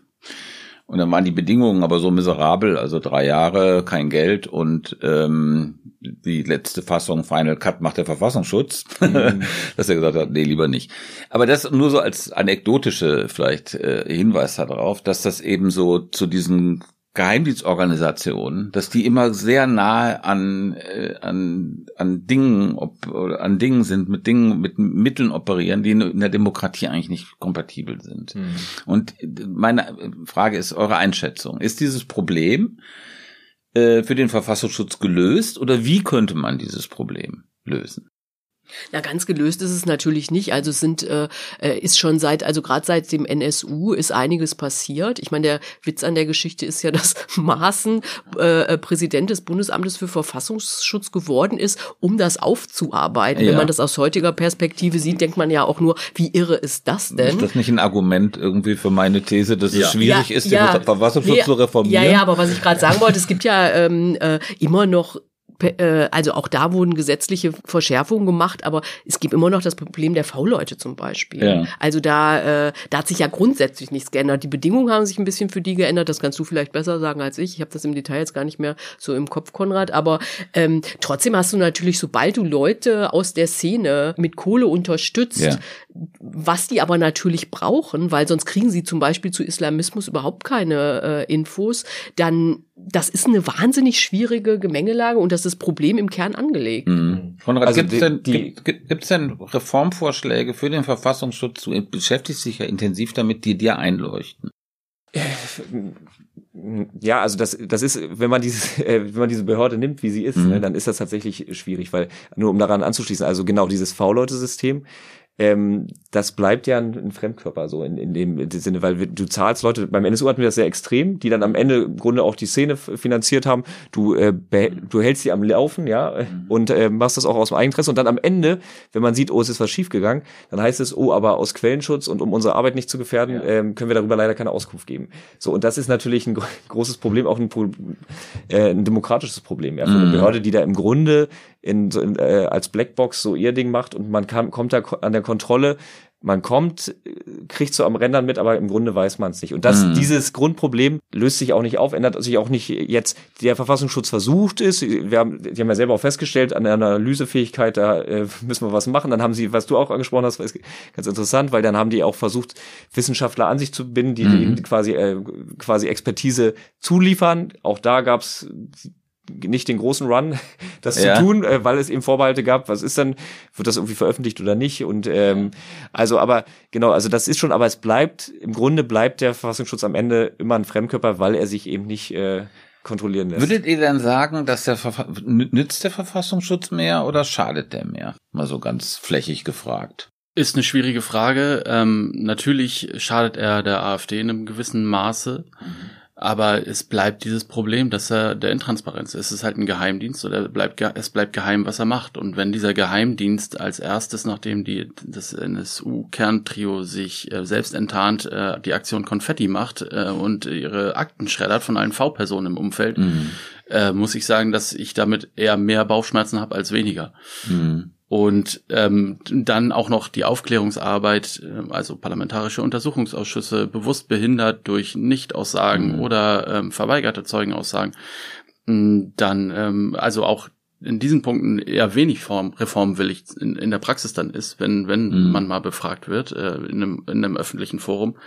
Und dann waren die Bedingungen aber so miserabel, also drei Jahre, kein Geld und ähm, die letzte Fassung Final Cut macht der Verfassungsschutz, mhm. dass er gesagt hat, nee, lieber nicht. Aber das nur so als anekdotische vielleicht äh, Hinweis darauf, dass das eben so zu diesen Geheimdienstorganisationen, dass die immer sehr nahe an äh, an an Dingen ob, oder an Dingen sind, mit Dingen mit Mitteln operieren, die in der Demokratie eigentlich nicht kompatibel sind. Mhm. Und meine Frage ist eure Einschätzung: Ist dieses Problem äh, für den Verfassungsschutz gelöst oder wie könnte man dieses Problem lösen? Na, ganz gelöst ist es natürlich nicht. Also es sind äh, äh ist schon seit, also gerade seit dem NSU ist einiges passiert. Ich meine, der Witz an der Geschichte ist ja, dass Maaßen äh, Präsident des Bundesamtes für Verfassungsschutz geworden ist, um das aufzuarbeiten. Ja. Wenn man das aus heutiger Perspektive sieht, denkt man ja auch nur, wie irre ist das denn? Ist das nicht ein Argument irgendwie für meine These, dass ja. es schwierig ja, ist, den Verfassungsschutz nee, zu reformieren? Ja, ja, aber was ich gerade sagen wollte, es gibt ja ähm, äh, immer noch also auch da wurden gesetzliche Verschärfungen gemacht, aber es gibt immer noch das Problem der V-Leute zum Beispiel. Ja. Also da, äh, da hat sich ja grundsätzlich nichts geändert. Die Bedingungen haben sich ein bisschen für die geändert. Das kannst du vielleicht besser sagen als ich. Ich habe das im Detail jetzt gar nicht mehr so im Kopf, Konrad. Aber ähm, trotzdem hast du natürlich, sobald du Leute aus der Szene mit Kohle unterstützt, Ja. was die aber natürlich brauchen, weil sonst kriegen sie zum Beispiel zu Islamismus überhaupt keine äh, Infos, dann das ist eine wahnsinnig schwierige Gemengelage und das ist das Problem im Kern angelegt. Mhm. Konrad, Also gibt's die- denn, gibt, gibt's denn Reformvorschläge für den Verfassungsschutz? Du beschäftigst dich ja intensiv damit, die dir einleuchten. Ja, also das, das ist, wenn man dieses, äh, wenn man diese Behörde nimmt, wie sie ist, Mhm. ne, dann ist das tatsächlich schwierig, weil nur um daran anzuschließen, also genau dieses V-Leute-System, ähm, das bleibt ja ein, ein Fremdkörper so in, in dem Sinne, weil du zahlst Leute, beim NSU hatten wir das sehr extrem, die dann am Ende im Grunde auch die Szene finanziert haben. Du, äh, du hältst sie am Laufen, ja, äh, und äh, machst das auch aus dem Eigeninteresse. Und dann am Ende, wenn man sieht, oh, es ist was schiefgegangen, dann heißt es, oh, aber aus Quellenschutz und um unsere Arbeit nicht zu gefährden, ähm, können wir darüber leider keine Auskunft geben. So, und das ist natürlich ein gro- großes Problem, auch ein, äh, ein demokratisches Problem, ja, für eine Mhm. Behörde, die da im Grunde in, in, äh, als Blackbox so ihr Ding macht und man kam, kommt da an der Kontrolle, man kommt, äh, kriegt so am Rändern mit, aber im Grunde weiß man es nicht. Und das, Mhm. dieses Grundproblem löst sich auch nicht auf, ändert sich auch nicht jetzt. Der Verfassungsschutz versucht ist, wir haben, die haben ja selber auch festgestellt, an der Analysefähigkeit, da äh, müssen wir was machen. Dann haben sie, was du auch angesprochen hast, ist ganz interessant, weil dann haben die auch versucht, Wissenschaftler an sich zu binden, die, Mhm. die quasi, äh, quasi Expertise zuliefern. Auch da gab's nicht den großen Run, das Ja. zu tun, äh, weil es eben Vorbehalte gab. Was ist dann, wird das irgendwie veröffentlicht oder nicht? Und ähm, also, aber genau, also das ist schon, aber es bleibt im Grunde bleibt der Verfassungsschutz am Ende immer ein Fremdkörper, weil er sich eben nicht äh, kontrollieren lässt. Würdet ihr denn sagen, dass der Verfa nü- nützt der Verfassungsschutz mehr oder schadet der mehr? Mal so ganz flächig gefragt. Ist eine schwierige Frage. Ähm, natürlich schadet er der AfD in einem gewissen Maße. Aber es bleibt dieses Problem, dass er der Intransparenz ist. Es ist halt ein Geheimdienst oder bleibt, ge- es bleibt geheim, was er macht. Und wenn dieser Geheimdienst als erstes, nachdem die, das NSU-Kerntrio sich äh, selbst enttarnt, äh, die Aktion Konfetti macht äh, und ihre Akten schreddert von allen V-Personen im Umfeld, äh, muss ich sagen, dass ich damit eher mehr Bauchschmerzen habe als weniger. Mhm. Und ähm, dann auch noch die Aufklärungsarbeit, äh, also parlamentarische Untersuchungsausschüsse, bewusst behindert durch Nichtaussagen Mhm. oder ähm, verweigerte Zeugenaussagen. Mm, Dann ähm, also auch in diesen Punkten eher wenig Form, reformwillig in, in der Praxis dann ist, wenn, wenn Mhm. man mal befragt wird äh, in, einem, in einem öffentlichen Forum,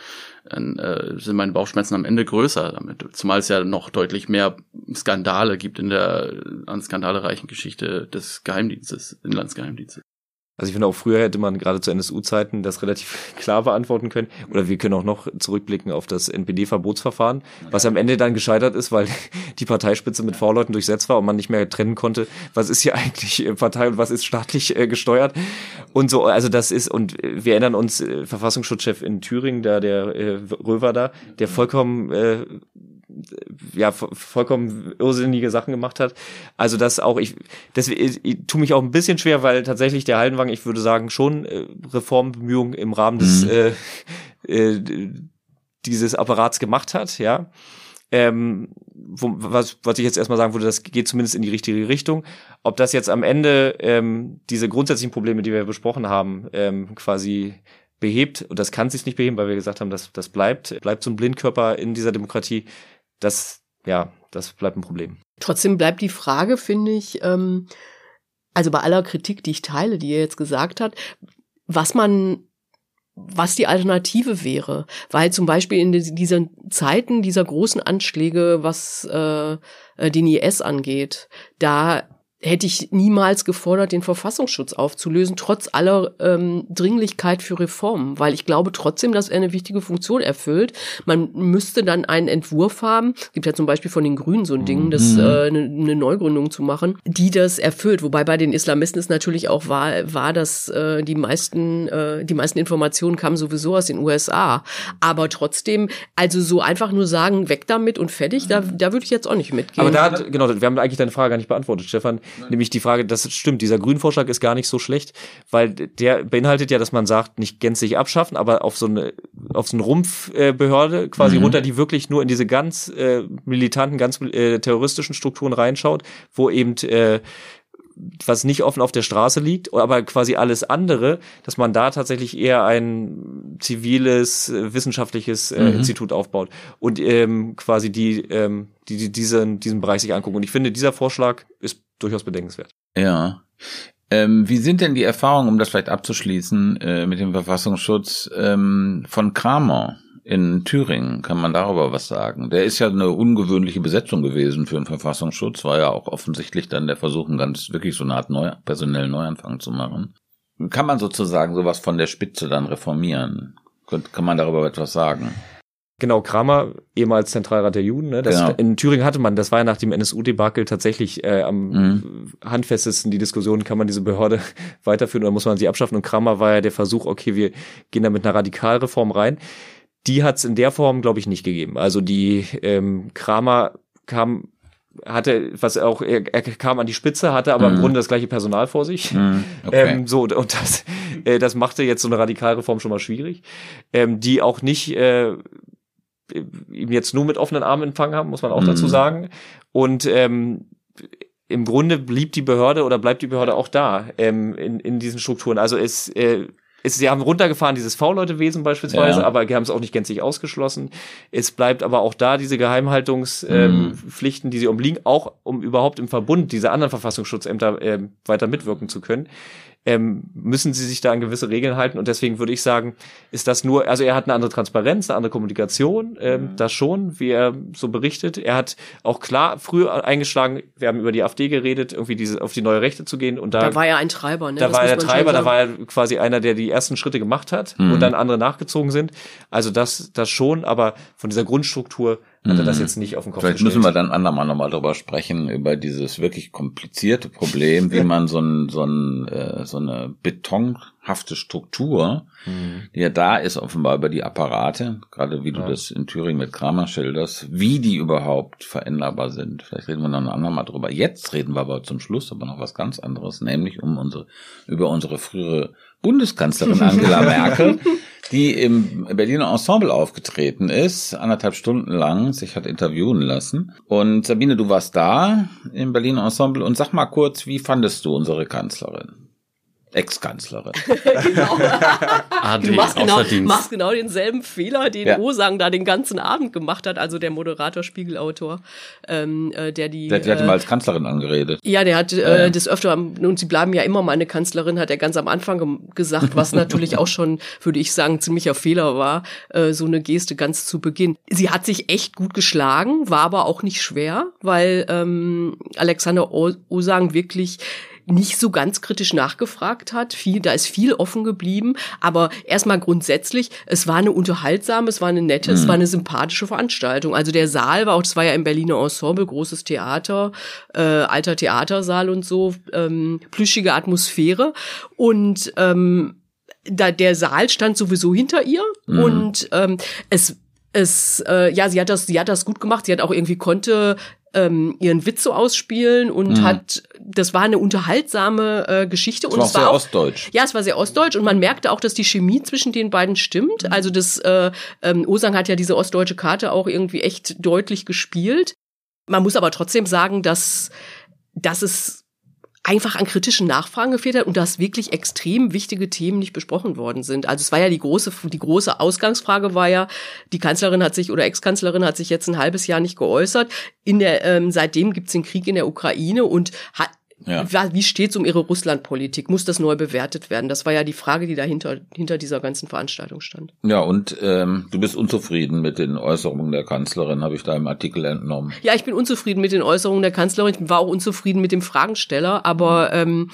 dann äh, sind meine Bauchschmerzen am Ende größer damit. Zumal es ja noch deutlich mehr Skandale gibt in der an Skandale reichen Geschichte des Geheimdienstes, Inlandsgeheimdienstes. Also ich finde auch früher hätte man gerade zu NSU-Zeiten das relativ klar beantworten können. Oder wir können auch noch zurückblicken auf das NPD-Verbotsverfahren, was am Ende dann gescheitert ist, weil die Parteispitze mit V-Leuten durchsetzt war und man nicht mehr trennen konnte, was ist hier eigentlich äh, Partei und was ist staatlich äh, gesteuert. Und so, also das ist, und äh, wir erinnern uns, äh, Verfassungsschutzchef in Thüringen, da der äh, Röver da, der vollkommen äh, ja vo- vollkommen irrsinnige Sachen gemacht hat. Also das auch ich deswegen ich, ich tue mich auch ein bisschen schwer, weil tatsächlich der Haldenwang, ich würde sagen, schon äh, Reformbemühungen im Rahmen des Mhm. äh, äh, dieses Apparats gemacht hat, ja. Ähm, wo, was, was ich jetzt erstmal sagen würde, das geht zumindest in die richtige Richtung. Ob das jetzt am Ende ähm, diese grundsätzlichen Probleme, die wir besprochen haben, ähm, quasi behebt, und das kann sich nicht beheben, weil wir gesagt haben, dass das bleibt, bleibt so ein Blindkörper in dieser Demokratie, das, ja, das bleibt ein Problem. Trotzdem bleibt die Frage, finde ich, ähm, also bei aller Kritik, die ich teile, die ihr jetzt gesagt habt, was man, was die Alternative wäre. Weil zum Beispiel in diesen Zeiten dieser großen Anschläge, was äh, äh, den IS angeht, da hätte ich niemals gefordert, den Verfassungsschutz aufzulösen, trotz aller ähm, Dringlichkeit für Reformen, weil ich glaube trotzdem, dass er eine wichtige Funktion erfüllt. Man müsste dann einen Entwurf haben, gibt ja zum Beispiel von den Grünen so ein Ding, das Mhm. äh, eine, eine Neugründung zu machen, die das erfüllt. Wobei bei den Islamisten es natürlich auch war, war dass äh, die meisten, äh, die meisten Informationen kamen sowieso aus den USA. Aber trotzdem, also so einfach nur sagen, weg damit und fertig, da, da würde ich jetzt auch nicht mitgehen. Aber da hat, genau, wir haben eigentlich deine Frage gar nicht beantwortet, Stefan. Nämlich die Frage, das stimmt, dieser Grünvorschlag ist gar nicht so schlecht, weil der beinhaltet ja, dass man sagt, nicht gänzlich abschaffen, aber auf so eine auf so eine Rumpfbehörde quasi Mhm. runter, die wirklich nur in diese ganz äh, militanten, ganz äh, terroristischen Strukturen reinschaut, wo eben äh, was nicht offen auf der Straße liegt, aber quasi alles andere, dass man da tatsächlich eher ein ziviles, äh, wissenschaftliches äh, Mhm. Institut aufbaut und ähm, quasi die, ähm, die, die diesen, diesen Bereich sich angucken. Und ich finde, dieser Vorschlag ist durchaus bedenkenswert. Ja. Ähm, wie sind denn die Erfahrungen, um das vielleicht abzuschließen, äh, mit dem Verfassungsschutz ähm, von Kramer in Thüringen? Kann man darüber was sagen? Der ist ja eine ungewöhnliche Besetzung gewesen für den Verfassungsschutz, war ja auch offensichtlich dann der Versuch, einen ganz wirklich so eine Art neu, personellen Neuanfang zu machen. Kann man sozusagen sowas von der Spitze dann reformieren? Kann man darüber etwas sagen? Genau, Kramer, ehemals Zentralrat der Juden, ne? das, Genau. in Thüringen hatte man, das war ja nach dem NSU-Debakel tatsächlich äh, am Mhm. handfestesten die Diskussion, kann man diese Behörde weiterführen oder muss man sie abschaffen? Und Kramer war ja der Versuch, okay, wir gehen da mit einer Radikalreform rein. Die hat es in der Form, glaube ich, nicht gegeben. Also die ähm, Kramer kam hatte, was auch, er, er kam an die Spitze, hatte aber Mhm. im Grunde das gleiche Personal vor sich. Mhm, okay. Ähm, so, und das, äh, das machte jetzt so eine Radikalreform schon mal schwierig, ähm, die auch nicht äh, ihm jetzt nur mit offenen Armen empfangen haben, muss man auch Mhm. dazu sagen. Und ähm, im Grunde blieb die Behörde oder bleibt die Behörde auch da ähm, in, in diesen Strukturen. Also es, äh, es, sie haben runtergefahren dieses V-Leute-Wesen beispielsweise, Ja. aber sie haben es auch nicht gänzlich ausgeschlossen. Es bleibt aber auch da diese Geheimhaltungspflichten, ähm, die sie umliegen, auch um überhaupt im Verbund dieser anderen Verfassungsschutzämter ähm, weiter mitwirken zu können. Ähm, müssen sie sich da an gewisse Regeln halten und deswegen würde ich sagen, ist das nur, also er hat eine andere Transparenz, eine andere Kommunikation, ähm, das schon, wie er so berichtet. Er hat auch klar früher eingeschlagen, wir haben über die AfD geredet, irgendwie diese auf die neue Rechte zu gehen und da, Da war er ein Treiber, ne? da Das war er der Treiber, da war er quasi einer, der die ersten Schritte gemacht hat Mhm. und dann andere nachgezogen sind. Also das, das schon, aber von dieser Grundstruktur hat er das Mhm. jetzt nicht auf den Kopf Vielleicht gestellt. müssen wir dann andermal nochmal drüber sprechen, über dieses wirklich komplizierte Problem, wie man so, ein, so, ein, äh, so eine betonhafte Struktur, Mhm. die ja da ist, offenbar über die Apparate, gerade wie du Ja. das in Thüringen mit Kramer schilderst, wie die überhaupt veränderbar sind. Vielleicht reden wir noch ein andermal drüber. Jetzt reden wir aber zum Schluss aber noch was ganz anderes, nämlich um unsere, über unsere frühere Bundeskanzlerin Angela Merkel, die im Berliner Ensemble aufgetreten ist, anderthalb Stunden lang, sich hat interviewen lassen. Und Sabine, du warst da im Berliner Ensemble und sag mal kurz, wie fandest du unsere Kanzlerin? Ex-Kanzlerin. genau. AD, Du machst genau, machst genau denselben Fehler, den Ja. Osang da den ganzen Abend gemacht hat, also der Moderator, Spiegelautor, ähm, äh, der die. Der, hat äh, immer als Kanzlerin angeredet. Ja, der hat äh, ja. des Öfteren, und sie bleiben ja immer meine Kanzlerin, hat er ganz am Anfang gesagt, was natürlich auch schon, würde ich sagen, ziemlicher Fehler war, äh, so eine Geste ganz zu Beginn. Sie hat sich echt gut geschlagen, war aber auch nicht schwer, weil ähm, Alexander O- Osang wirklich nicht so ganz kritisch nachgefragt hat. Viel, da ist viel offen geblieben. Aber erstmal grundsätzlich, es war eine unterhaltsame, es war eine nette, es Mhm. war eine sympathische Veranstaltung. Also der Saal war auch, das war ja im Berliner Ensemble, großes Theater, äh, alter Theatersaal und so, ähm, plüschige Atmosphäre. Und ähm, da, der Saal stand sowieso hinter ihr Mhm. und ähm, es es äh, ja sie hat das sie hat das gut gemacht sie hat auch irgendwie konnte ähm, ihren Witz so ausspielen und Mhm. hat das war eine unterhaltsame äh, Geschichte Das und war es war sehr auch ostdeutsch. ja, es war sehr ostdeutsch und man merkte auch, dass die Chemie zwischen den beiden stimmt. Also das äh, ähm, Osang hat ja diese ostdeutsche Karte auch irgendwie echt deutlich gespielt. Man muss aber trotzdem sagen, dass, dass es einfach an kritischen Nachfragen gefehlt hat und dass wirklich extrem wichtige Themen nicht besprochen worden sind. Also es war ja die große, die große Ausgangsfrage war ja, die Kanzlerin hat sich oder Ex-Kanzlerin hat sich jetzt ein halbes Jahr nicht geäußert. In der, ähm, seitdem gibt's den Krieg in der Ukraine und hat, Ja. Wie steht's um ihre Russlandpolitik? Muss das neu bewertet werden? Das war ja die Frage, die dahinter hinter dieser ganzen Veranstaltung stand. Ja, und ähm, du bist unzufrieden mit den Äußerungen der Kanzlerin, habe ich da im Artikel entnommen. Ja, ich bin unzufrieden mit den Äußerungen der Kanzlerin. Ich war auch unzufrieden mit dem Fragensteller, aber ähm,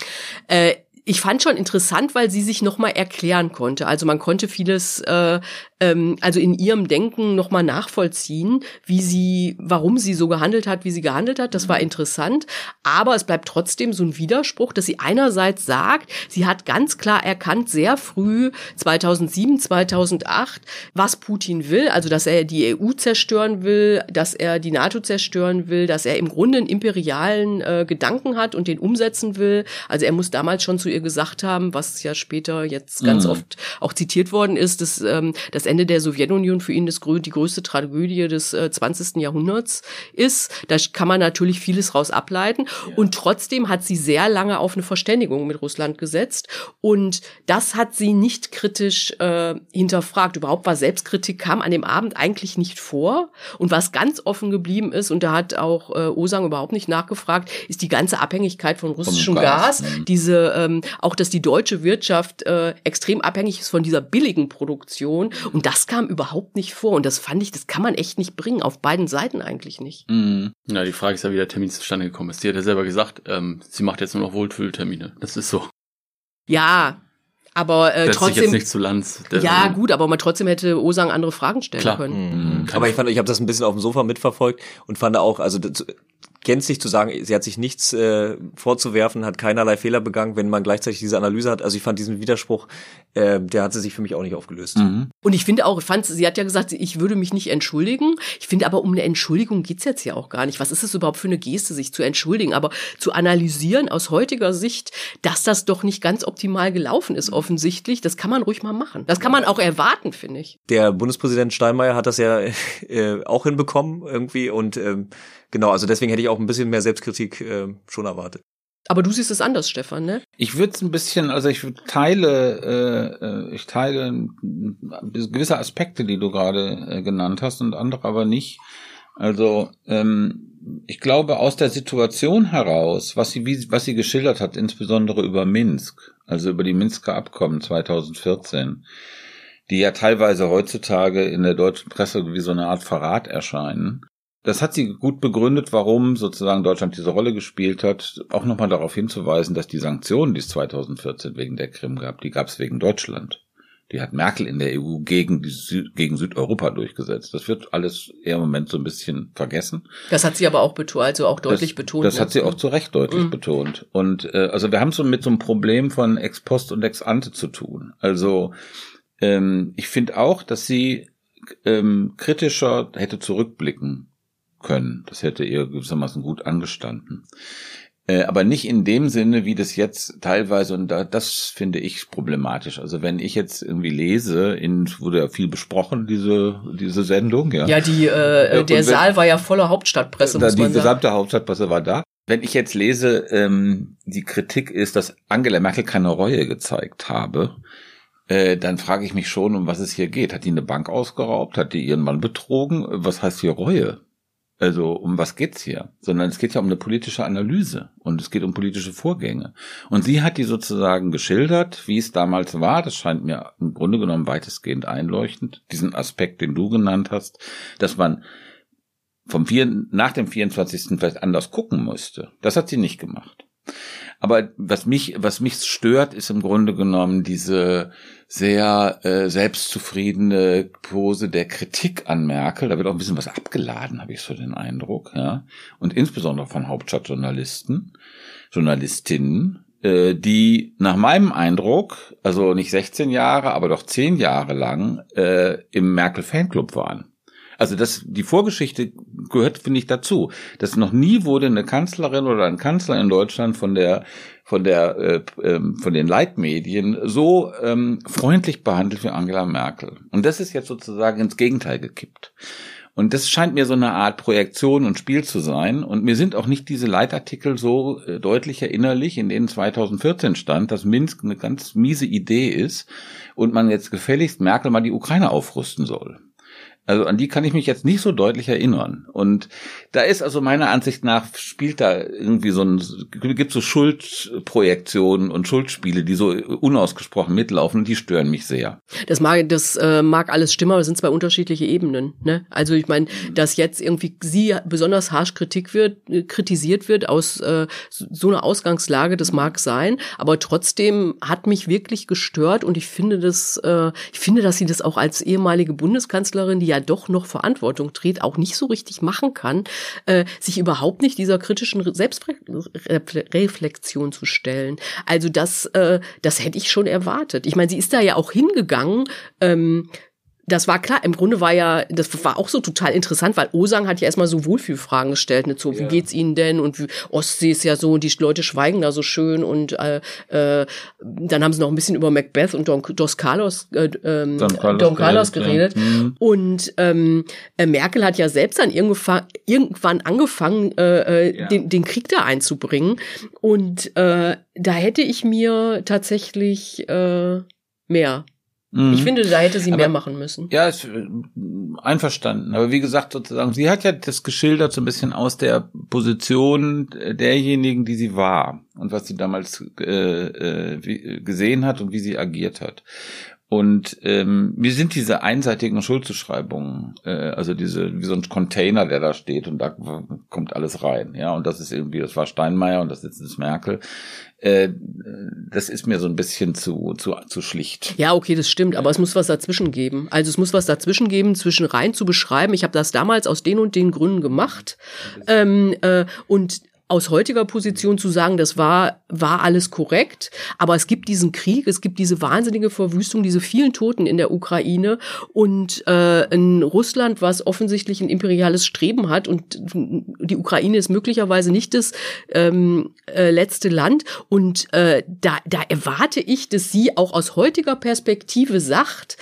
äh, ich fand schon interessant, weil sie sich nochmal erklären konnte. Also man konnte vieles, äh, ähm, also in ihrem Denken nochmal nachvollziehen, wie sie, warum sie so gehandelt hat, wie sie gehandelt hat. Das war interessant. Aber es bleibt trotzdem so ein Widerspruch, dass sie einerseits sagt, sie hat ganz klar erkannt, sehr früh, 2007, 2008, was Putin will. Also, dass er die EU zerstören will, dass er die NATO zerstören will, dass er im Grunde einen imperialen äh, Gedanken hat und den umsetzen will. Also er muss damals schon zu ihr gesagt haben, was ja später jetzt ganz mhm. oft auch zitiert worden ist, dass ähm, das Ende der Sowjetunion für ihn das, die größte Tragödie des äh, 20. Jahrhunderts ist. Da kann man natürlich vieles raus ableiten. Ja. Und trotzdem hat sie sehr lange auf eine Verständigung mit Russland gesetzt. Und das hat sie nicht kritisch äh, hinterfragt. Überhaupt war Selbstkritik, kam an dem Abend eigentlich nicht vor. Und was ganz offen geblieben ist, und da hat auch äh, Osang überhaupt nicht nachgefragt, ist die ganze Abhängigkeit von russischem Gas. Gas. Mhm. Diese, ähm, auch dass die deutsche Wirtschaft äh, extrem abhängig ist von dieser billigen Produktion. Und das kam überhaupt nicht vor. Und das fand ich, das kann man echt nicht bringen. Auf beiden Seiten eigentlich nicht. Mhm. Ja, die Frage ist ja, wie der Termin zustande gekommen ist. Sie hat ja selber gesagt, ähm, sie macht jetzt nur noch Wohlfühltermine. Das ist so. Ja, aber äh, trotzdem. jetzt nicht zu Lanz. Ja, gut, aber man trotzdem hätte Osang andere Fragen stellen Klar. können. Mhm. Aber ich fand, ich habe das ein bisschen auf dem Sofa mitverfolgt und fand auch, also gänzlich zu sagen, sie hat sich nichts äh, vorzuwerfen, hat keinerlei Fehler begangen, wenn man gleichzeitig diese Analyse hat. Also ich fand diesen Widerspruch, äh, der hat sie sich für mich auch nicht aufgelöst. Mhm. Und ich finde auch, ich fand, sie hat ja gesagt, ich würde mich nicht entschuldigen. Ich finde aber, um eine Entschuldigung geht's jetzt ja auch gar nicht. Was ist es überhaupt für eine Geste, sich zu entschuldigen? Aber zu analysieren aus heutiger Sicht, dass das doch nicht ganz optimal gelaufen ist, offensichtlich, das kann man ruhig mal machen. Das kann man auch erwarten, finde ich. Der Bundespräsident Steinmeier hat das ja äh, auch hinbekommen irgendwie und ähm, genau, also deswegen hätte ich auch ein bisschen mehr Selbstkritik äh, schon erwartet. Aber du siehst es anders, Stefan, ne? Ich würde es ein bisschen, also ich teile, äh, äh, ich teile gewisse Aspekte, die du gerade äh, genannt hast und andere aber nicht. Also ähm, ich glaube aus der Situation heraus, was sie wie, was sie geschildert hat, insbesondere über Minsk, also über die Minsker Abkommen 2014, die ja teilweise heutzutage in der deutschen Presse wie so eine Art Verrat erscheinen. Das hat sie gut begründet, warum sozusagen Deutschland diese Rolle gespielt hat. Auch nochmal darauf hinzuweisen, dass die Sanktionen, die es 2014 wegen der Krim gab, die gab es wegen Deutschland. Die hat Merkel in der EU gegen, die Sü gegen Südeuropa durchgesetzt. Das wird alles eher im Moment so ein bisschen vergessen. Das hat sie aber auch betont, also auch deutlich das, betont. Das hat sie auch zu Recht deutlich mhm. betont. Und äh, also wir haben so mit so einem Problem von Ex Post und Ex Ante zu tun. Also ähm, ich finde auch, dass sie ähm, kritischer hätte zurückblicken können. Das hätte ihr gewissermaßen gut angestanden. Äh, aber nicht in dem Sinne, wie das jetzt teilweise, und da, das finde ich problematisch. Also wenn ich jetzt irgendwie lese, in, wurde ja viel besprochen, diese, diese Sendung, ja. Ja, die, äh, der wenn, Saal war ja voller Hauptstadtpresse, da, muss Die gesamte sagen. Hauptstadtpresse war da. Wenn ich jetzt lese, ähm, die Kritik ist, dass Angela Merkel keine Reue gezeigt habe, äh, dann frage ich mich schon, um was es hier geht. Hat die eine Bank ausgeraubt? Hat die ihren Mann betrogen? Was heißt hier Reue? Also um was geht's hier? Sondern es geht ja um eine politische Analyse und es geht um politische Vorgänge. Und sie hat die sozusagen geschildert, wie es damals war. Das scheint mir im Grunde genommen weitestgehend einleuchtend. Diesen Aspekt, den du genannt hast, dass man vom vier, nach dem 24. vielleicht anders gucken musste. Das hat sie nicht gemacht. Aber was mich, was mich stört, ist im Grunde genommen diese sehr äh, selbstzufriedene Pose der Kritik an Merkel. Da wird auch ein bisschen was abgeladen, habe ich so den Eindruck, ja. Und insbesondere von Hauptstadtjournalisten, Journalistinnen, äh, die nach meinem Eindruck, also nicht 16 Jahre, aber doch 10 Jahre lang äh, im Merkel-Fanclub waren. Also das, die Vorgeschichte gehört, finde ich, dazu. Dass noch nie wurde eine Kanzlerin oder ein Kanzler in Deutschland von der von der äh, ähm, von den Leitmedien so ähm, freundlich behandelt wie Angela Merkel. Und das ist jetzt sozusagen ins Gegenteil gekippt. Und das scheint mir so eine Art Projektion und Spiel zu sein. Und mir sind auch nicht diese Leitartikel so äh, deutlich erinnerlich, in denen 2014 stand, dass Minsk eine ganz miese Idee ist und man jetzt gefälligst Merkel mal die Ukraine aufrüsten soll. Also an die kann ich mich jetzt nicht so deutlich erinnern. Und da ist also meiner Ansicht nach spielt da irgendwie so ein, gibt so Schuldprojektionen und Schuldspiele, die so unausgesprochen mitlaufen die stören mich sehr. Das mag, das äh, mag alles stimmen, aber es sind zwei unterschiedliche Ebenen. Ne? Also ich meine, dass jetzt irgendwie sie besonders harsch Kritik wird, kritisiert wird aus äh, so einer Ausgangslage, das mag sein, aber trotzdem hat mich wirklich gestört und ich finde das, äh, ich finde, dass sie das auch als ehemalige Bundeskanzlerin, die ja doch noch Verantwortung trägt, auch nicht so richtig machen kann, äh, sich überhaupt nicht dieser kritischen Selbstreflexion zu stellen. Also das, äh, das hätte ich schon erwartet. Ich meine, sie ist da ja auch hingegangen. Ähm, das war klar. Im Grunde war ja, das war auch so total interessant, weil Osang hat ja erstmal so Wohlfühlfragen gestellt, ne, so, wie geht's Ihnen denn? Und wie, Ostsee ist ja so, und die Leute schweigen da so schön und äh, äh, dann haben sie noch ein bisschen über Macbeth und Don, Dos Carlos, äh, ähm, Don Carlos Don Carlos geredet, ja. Mhm. Und ähm, äh, Merkel hat ja selbst dann irgendwann, irgendwann angefangen, äh, äh, den, den Krieg da einzubringen. Und äh, da hätte ich mir tatsächlich äh, mehr. Mhm. Ich finde, da hätte sie Aber- mehr machen müssen. Ja, ist äh, einverstanden. Aber wie gesagt, sozusagen, sie hat ja das geschildert so ein bisschen aus der Position derjenigen, die sie war und was sie damals äh, äh, wie, gesehen hat und wie sie agiert hat. Und ähm, mir sind diese einseitigen Schuldzuschreibungen, äh, also diese wie so ein Container, der da steht und da kommt alles rein, ja. Und das ist irgendwie, das war Steinmeier und das ist jetzt Merkel. Äh, das ist mir so ein bisschen zu zu zu schlicht. Ja, okay, das stimmt, aber es muss was dazwischen geben. Also es muss was dazwischen geben, zwischen rein zu beschreiben. Ich habe das damals aus den und den Gründen gemacht ähm, äh, und aus heutiger Position zu sagen, das war, war alles korrekt, aber es gibt diesen Krieg, es gibt diese wahnsinnige Verwüstung, diese vielen Toten in der Ukraine. Und äh, in Russland, was offensichtlich ein imperiales Streben hat und die Ukraine ist möglicherweise nicht das ähm, äh, letzte Land. Und äh, da, da erwarte ich, dass sie auch aus heutiger Perspektive sagt,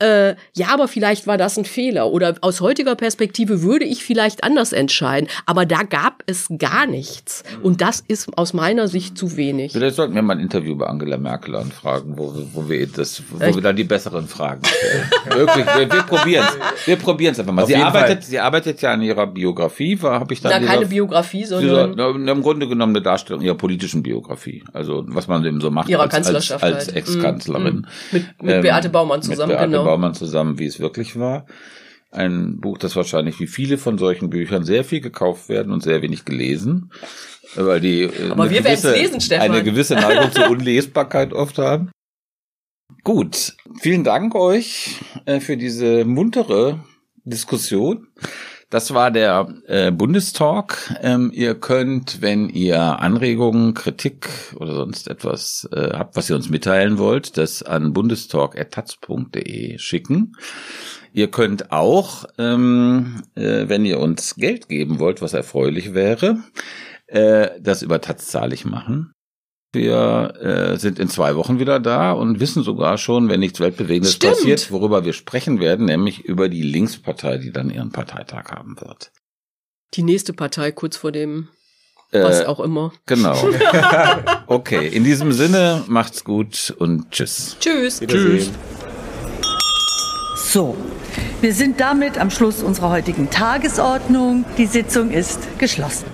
äh, ja, aber vielleicht war das ein Fehler oder aus heutiger Perspektive würde ich vielleicht anders entscheiden, aber da gab es gar nichts und das ist aus meiner Sicht zu wenig. Vielleicht sollten wir mal ein Interview bei Angela Merkel anfragen, wo, wir- wo wir das, wo Ich- wir dann die besseren Fragen stellen. Wirklich, wir, wir probieren es. Wir probieren es einfach mal. Auf Sie arbeitet, Fall. sie arbeitet ja an ihrer Biografie, war habe ich dann Da dieser- keine Biografie, dieser, sondern na, im Grunde genommen eine Darstellung ihrer politischen Biografie. Also was man eben so macht Ihrer als, als, Kanzlerschaft als halt. Ex-Kanzlerin. Mm, mit, mit Beate Baumann zusammen, mit Beate genau. Baumann zusammen, wie es wirklich war. Ein Buch, das wahrscheinlich wie viele von solchen Büchern sehr viel gekauft werden und sehr wenig gelesen. Weil die äh, Aber eine wir gewisse- lesen, Stefan. eine gewisse Neigung zur Unlesbarkeit oft haben. Gut, vielen Dank euch äh, für diese muntere Diskussion. Das war der äh, Bundestalk. Ähm, ihr könnt, wenn ihr Anregungen, Kritik oder sonst etwas äh, habt, was ihr uns mitteilen wollt, das an bundestalk.taz.de schicken. Ihr könnt auch, ähm, äh, wenn ihr uns Geld geben wollt, was erfreulich wäre, äh, das über Taz zahlig machen. Wir äh, sind in zwei Wochen wieder da und wissen sogar schon, wenn nichts Weltbewegendes Stimmt. passiert, worüber wir sprechen werden, nämlich über die Linkspartei, die dann ihren Parteitag haben wird. die nächste Partei kurz vor dem, was Äh, auch immer. Genau. Okay, in diesem Sinne, macht's gut und tschüss. Tschüss. Tschüss. So, wir sind damit am Schluss unserer heutigen Tagesordnung. Die Sitzung ist geschlossen.